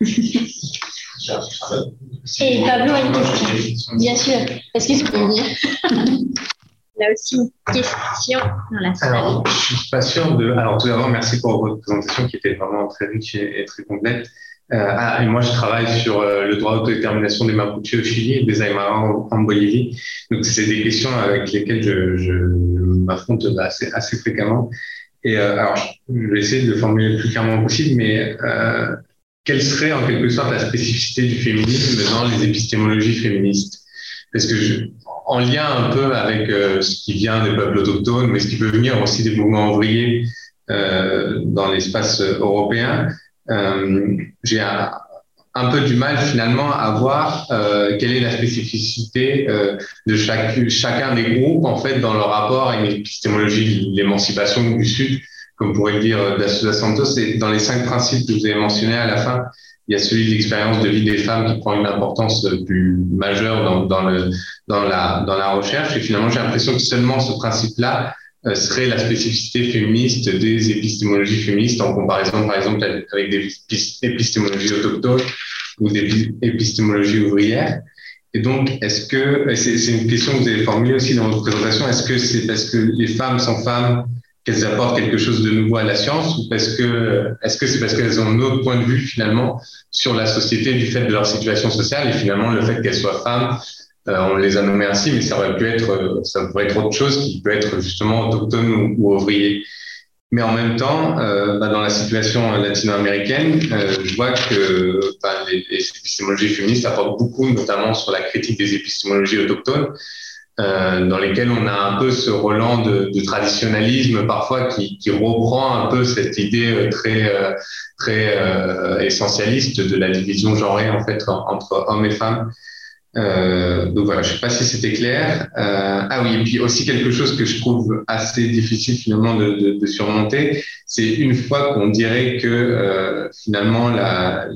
Et Pablo a une question. Bien sûr. Est-ce que tu peux venir là aussi une question dans la salle. Alors, je suis pas sûr de. Alors, tout d'abord, merci pour votre présentation qui était vraiment très riche et, très complète. Euh, ah, et moi, je travaille sur euh, le droit d'autodétermination des Mapuche au Chili et des Aymara en, en, Bolivie. Donc, c'est des questions avec lesquelles je, je m'affronte assez, assez fréquemment. Et euh, alors, je vais essayer de le formuler le plus clairement possible, mais euh, quelle serait en quelque sorte la spécificité du féminisme dans les épistémologies féministes? Parce que je, en lien un peu avec euh, ce qui vient des peuples autochtones, mais ce qui peut venir aussi des mouvements ouvriers euh, dans l'espace européen, euh, j'ai un, peu du mal finalement à voir euh, quelle est la spécificité euh, de chacun des groupes en fait dans leur rapport à une épistémologie de l'émancipation du Sud, comme pourrait le dire D'Assuda Santos. Et dans les cinq principes que vous avez mentionnés à la fin, il y a celui de l'expérience de vie des femmes qui prend une importance plus majeure dans, dans, le, dans, la, dans la recherche. Et finalement, j'ai l'impression que seulement ce principe-là euh, serait la spécificité féministe des épistémologies féministes en comparaison, par exemple, avec des épistémologies autochtones ou des épistémologies ouvrières. Et donc, est-ce que, c'est une question que vous avez formulée aussi dans votre présentation, est-ce que c'est parce que les femmes sont femmes qu'elles apportent quelque chose de nouveau à la science ou parce que, est-ce que c'est parce qu'elles ont un autre point de vue finalement sur la société du fait de leur situation sociale et finalement le fait qu'elles soient femmes euh, on les a nommés ainsi, mais ça aurait pu être, ça pourrait être autre chose qui peut être justement autochtone ou, ou ouvrier. Mais en même temps, euh, bah, dans la situation latino-américaine, euh, je vois que bah, les, les, épistémologies féministes apportent beaucoup, notamment sur la critique des épistémologies autochtones, euh, dans lesquelles on a un peu ce relan de, de traditionnalisme parfois qui, reprend un peu cette idée très très essentialiste de la division genrée en fait entre hommes et femmes. Euh, donc voilà, je sais pas si c'était clair. Euh, ah oui, et puis aussi quelque chose que je trouve assez difficile finalement de, surmonter, c'est une fois qu'on dirait que euh, finalement la,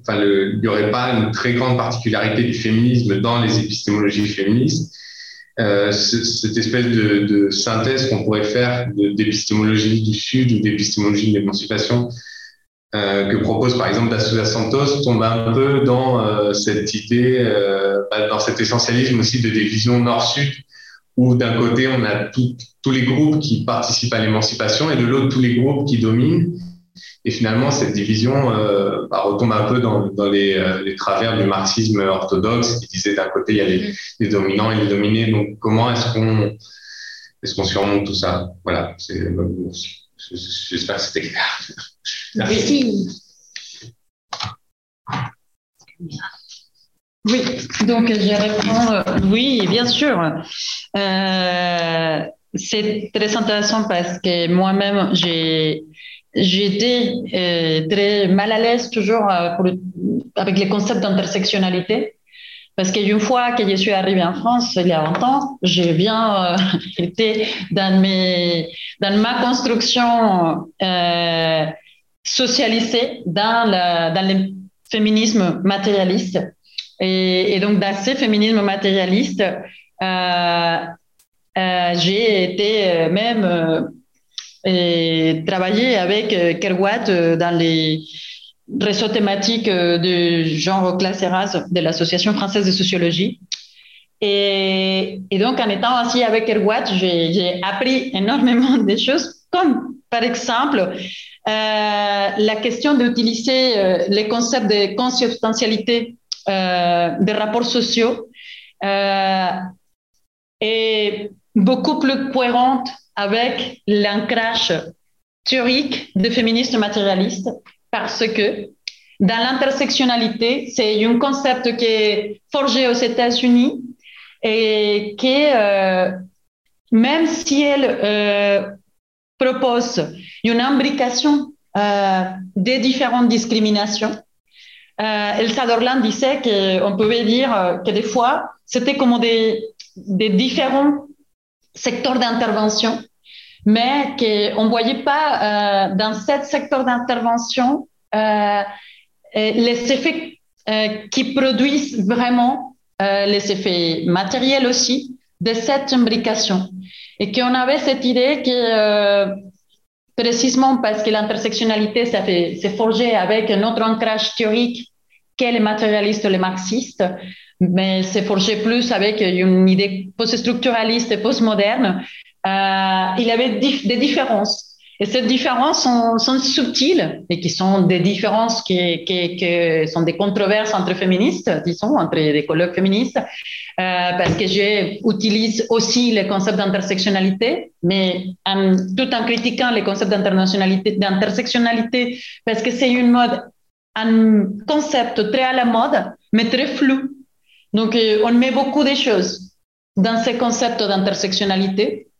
enfin il n'y aurait pas une très grande particularité du féminisme dans les épistémologies féministes. Euh, cette espèce de, synthèse qu'on pourrait faire d'épistémologie du Sud ou d'épistémologie de l'émancipation euh, que propose par exemple Dassuda Santos tombe un peu dans euh, cette idée, bah, dans cet essentialisme aussi de division nord-sud, où d'un côté on a tous les groupes qui participent à l'émancipation et de l'autre tous les groupes qui dominent. Et finalement, cette division euh, bah, retombe un peu dans, dans les, euh, les, travers du marxisme orthodoxe qui disait d'un côté il y a les, les, dominants et les dominés. Donc comment est-ce qu'on est-ce qu'on surmonte tout ça? Voilà, j'espère que c'était clair. Merci. Oui, donc je réponds euh, oui, bien sûr. Euh, c'est très intéressant parce que moi-même, j'ai j'étais euh, très mal à l'aise toujours euh, avec les concepts d'intersectionnalité. Parce qu'une fois que je suis arrivée en France, il y a longtemps, j'ai bien euh, été dans, mes, dans ma construction euh, socialisée dans, le, dans le féminisme matérialiste. Et, donc, dans ce féminisme matérialiste, euh, euh, j'ai été même euh, travailler avec Kerouac dans les réseaux thématiques de genre classe et race de l'Association française de sociologie. Et, et, donc, en étant assis avec Kerouac, j'ai appris énormément de choses, comme par exemple euh, la question d'utiliser euh, les concepts de consubstantialité euh, des rapports sociaux est beaucoup plus cohérente avec l'ancrage théorique des féministes matérialistes parce que dans l'intersectionnalité, c'est un concept qui est forgé aux États-Unis et qui, euh, même si elle euh, propose une imbrication euh, des différentes discriminations. Euh, Elsa Dorland disait qu'on pouvait dire que des fois, c'était comme des, des différents secteurs d'intervention, mais qu'on ne voyait pas euh, dans ce secteur d'intervention euh, les effets euh, qui produisent vraiment les effets matériels aussi de cette imbrication. Et qu'on avait cette idée que précisément parce que l'intersectionnalité s'est forgé avec notre ancrage théorique qu'est le matérialiste, le marxiste, mais c'est forgé plus avec une idée post-structuraliste et post-moderne. Euh, il y avait des différences. Et ces différences sont, subtiles et qui sont des différences qui, sont des controverses entre féministes, disons, entre des colloques féministes, euh, parce que j'utilise aussi les concepts d'intersectionnalité, mais tout en critiquant concepts d'internationalité, d'intersectionnalité, parce que c'est un concept très à la mode, mais très flou. Donc, euh, on met beaucoup de choses dans ces concepts d'intersectionnalité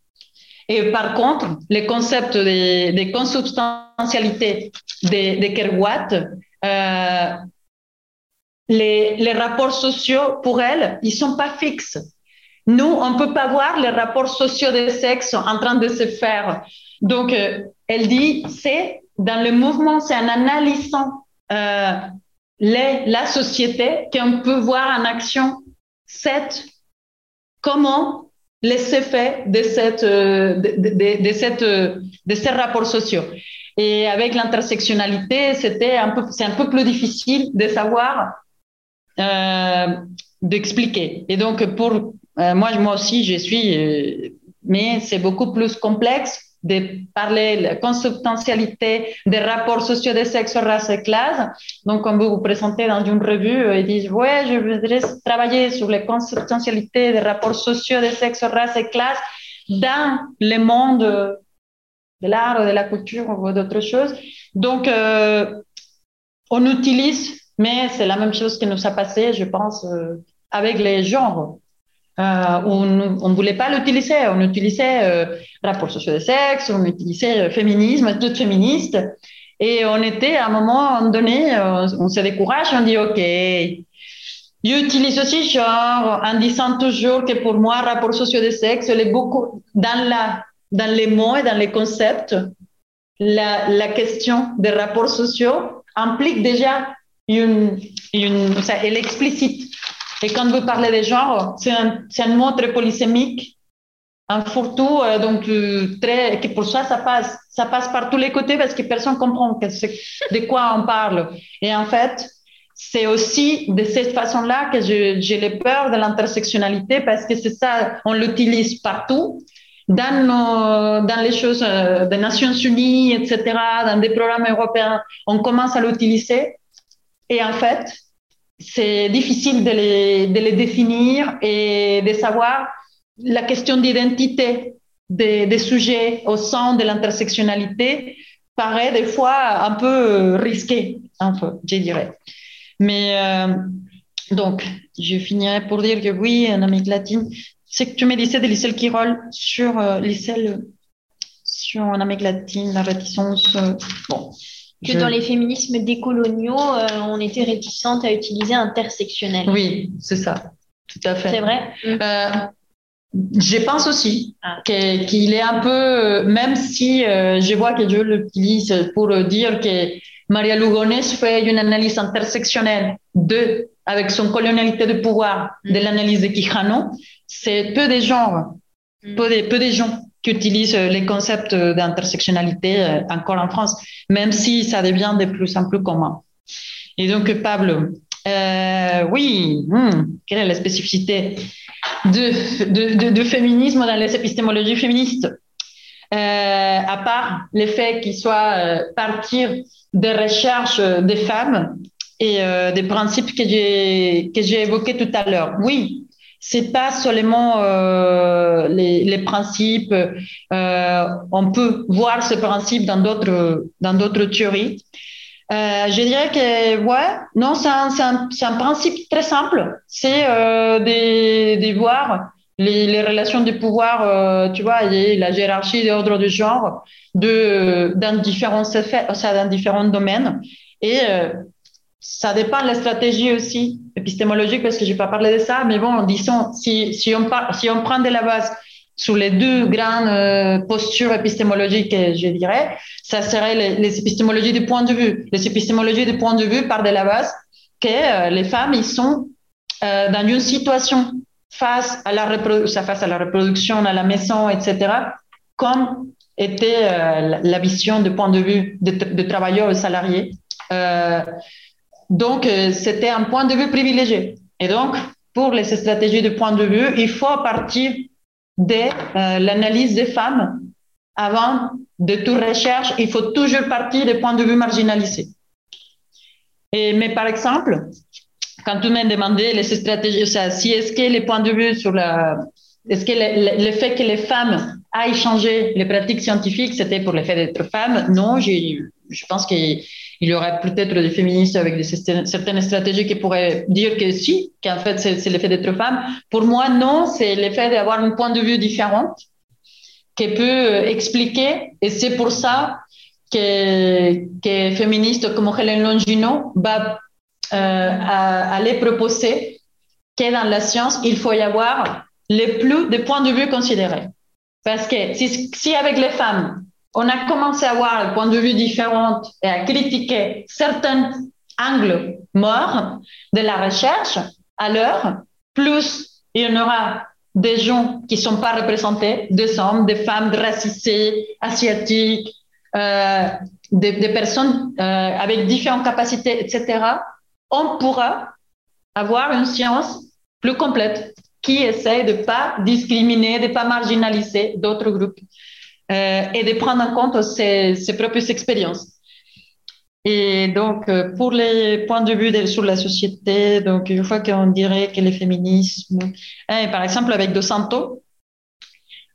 et par contre, le concept de, de consubstantialité de, de euh, les, rapports sociaux, pour elle, ils sont pas fixes. Nous, on peut pas voir les rapports sociaux des sexes en train de se faire. Donc, euh, elle dit, c'est dans le mouvement, c'est en analysant la société qu'on peut voir en action cette, comment les effets de, cette, euh, de, cette, de ces rapports sociaux. Et avec l'intersectionnalité, c'était un peu, c'est un peu plus difficile de savoir, euh, d'expliquer. Et donc, pour euh, moi, moi aussi, je suis, euh, mais c'est beaucoup plus complexe de parler de la consubstantialité des rapports sociaux de sexe, race et classe. Donc, comme vous vous présentez dans une revue, ils disent, ouais, je voudrais travailler sur les consubstantialités des rapports sociaux de sexe, race et classe dans le monde de l'art, de la culture ou d'autres choses. Donc, euh, on utilise, mais c'est la même chose qui nous a passé, je pense, euh, avec les genres. Euh, on ne voulait pas l'utiliser. On utilisait euh, rapport sociaux de sexe, on utilisait euh, féminisme, tout féministe. Et on était à un moment donné, euh, on se décourage, on dit OK, j'utilise aussi genre en disant toujours que pour moi, rapport sociaux de sexe, il est beaucoup dans, la, dans les mots et dans les concepts. La, la question des rapports sociaux implique déjà une, une ça, elle explicite et quand vous parlez de genre, c'est un, mot très polysémique, un fourre-tout, euh, donc euh, très, que pour ça, ça passe, ça passe par tous les côtés parce que personne comprend que de quoi on parle. Et en fait, c'est aussi de cette façon-là que j'ai les peur de l'intersectionnalité parce que c'est ça, on l'utilise partout. Dans, nos, dans les choses euh, des Nations Unies, etc., dans des programmes européens, on commence à l'utiliser. Et en fait, c'est difficile de les, de les, définir et de savoir la question d'identité des, sujets au sein de l'intersectionnalité paraît des fois un peu risqué, un peu, je dirais. Mais euh, donc, je finirai pour dire que oui, en Amérique latine, c'est que tu me disais de Lissel Kirol sur euh, Lissel, sur en Amérique latine, la réticence. Euh, bon, que je... dans les féminismes décoloniaux, euh, on était réticente à utiliser intersectionnel. Oui, c'est ça, tout à fait. C'est vrai? Euh, je pense aussi ah. qu'il est un peu, même si euh, je vois que je l'utilise pour dire que Maria Lugones fait une analyse intersectionnelle de, avec son colonialité de pouvoir, mm. de l'analyse de Quijano, c'est peu de gens, mm. peu de, peu de gens qui utilisent les concepts d'intersectionnalité encore en France, même si ça devient de plus en plus commun. Et donc, Pablo, euh, oui, hmm, quelle est la spécificité de, féminisme dans les épistémologies féministes? Euh, À part le fait qu'il soit euh, partir des recherches des femmes et euh, des principes que j'ai évoqués tout à l'heure. Oui, c'est pas seulement euh, les, les, principes. Euh, on peut voir ce principe dans d'autres dans d'autres théories. Euh, je dirais que ouais, non, c'est un, un, un, principe très simple. C'est euh, de, de, voir les, les, relations de pouvoir, euh, tu vois, et la hiérarchie d'ordre de genre de dans différents effets, dans différents domaines. Et euh, ça dépend de la stratégie aussi épistémologique parce que je n'ai pas parlé de ça, mais bon, disons, si, si, on, par, si on prend de la base sur les deux grandes euh, postures épistémologiques, je dirais, ça serait les, épistémologies du point de vue. Les épistémologies du point de vue partent de la base que euh, les femmes, ils sont euh, dans une situation face à, la face à la reproduction, à la maison, etc., comme était la, vision du point de vue de, de travailleurs et salariés. Donc, euh, c'était un point de vue privilégié. Et donc, pour les stratégies de point de vue, il faut partir de euh, l'analyse des femmes avant de toute recherche. Il faut toujours partir des points de vue marginalisés. Mais par exemple, quand tu m'as demandé les stratégies, ça, si est-ce que les points de vue sur la, est-ce que le, fait que les femmes aillent changer les pratiques scientifiques, c'était pour le fait d'être femmes Non, je pense qu'il y aurait peut-être des féministes avec certaines stratégies qui pourraient dire que si, qu'en fait c'est l'effet d'être femme. Pour moi, non, c'est l'effet d'avoir un point de vue différent qui peut expliquer, et c'est pour ça que, que féministes comme Hélène Longino va euh, aller proposer que dans la science, il faut y avoir les plus de points de vue considérés. Parce que si avec les femmes, on a commencé à avoir un point de vue différent et à critiquer certains angles morts de la recherche, alors plus il y en aura des gens qui ne sont pas représentés, des hommes, des femmes racisées, asiatiques, euh, des, personnes euh, avec différentes capacités, etc., on pourra avoir une science plus complète qui essaie de ne pas discriminer, de ne pas marginaliser d'autres groupes euh, et de prendre en compte ses, propres expériences. Et donc, euh, pour les points de vue de, sur la société, donc une fois qu'on dirait que le féminisme, hein, par exemple avec Dos Santos,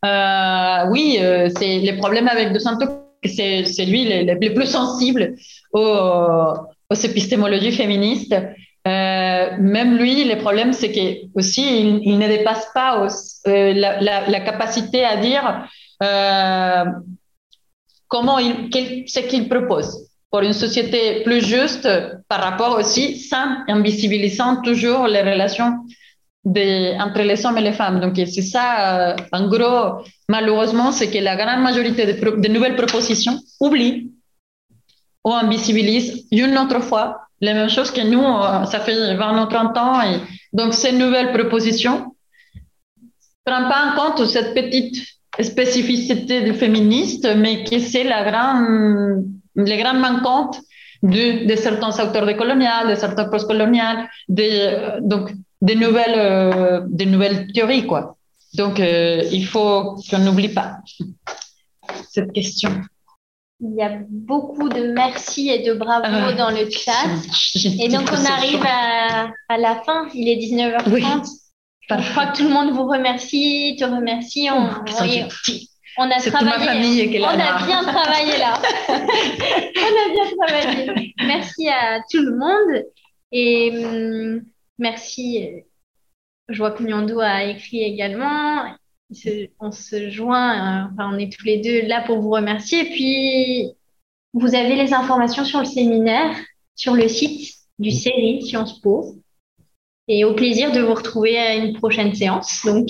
euh, oui, c'est les problèmes avec Dos Santos, c'est lui le, le, plus sensible aux, aux épistémologies féministes. Même lui, le problème, c'est que aussi, il, ne dépasse pas la, la, capacité à dire comment il, ce qu'il propose pour une société plus juste par rapport aussi, sans invisibilisant toujours les relations entre les hommes et les femmes. Donc, c'est ça, euh, en gros, malheureusement, c'est que la grande majorité de, de nouvelles propositions oublient ou invisibilisent une autre fois les mêmes choses que nous, euh, ça fait 20 ou 30 ans. Et donc, ces nouvelles propositions ne prennent pas en compte cette petite spécificité du féministe, mais que c'est la grande, les grandes manquantes de, de certains auteurs décoloniales, de certains postcoloniales, de, donc des nouvelles, euh, des nouvelles théories, quoi. Donc, euh, il faut qu'on n'oublie pas cette question. Il y a beaucoup de merci et de bravo ah, dans le chat. Et donc, on arrive à, à, la fin. Il est 19h30. Oui. Je crois que tout le monde vous remercie, te remercie. On, oh, on, a travaillé. on a bien travaillé là. on a bien travaillé. Merci à tout le monde. Et hum, merci. Je vois que Nyando a écrit également on se joint, euh, enfin, on est tous les deux là pour vous remercier. Et puis, vous avez les informations sur le séminaire sur le site du série Sciences Po. Et au plaisir de vous retrouver à une prochaine séance. Donc,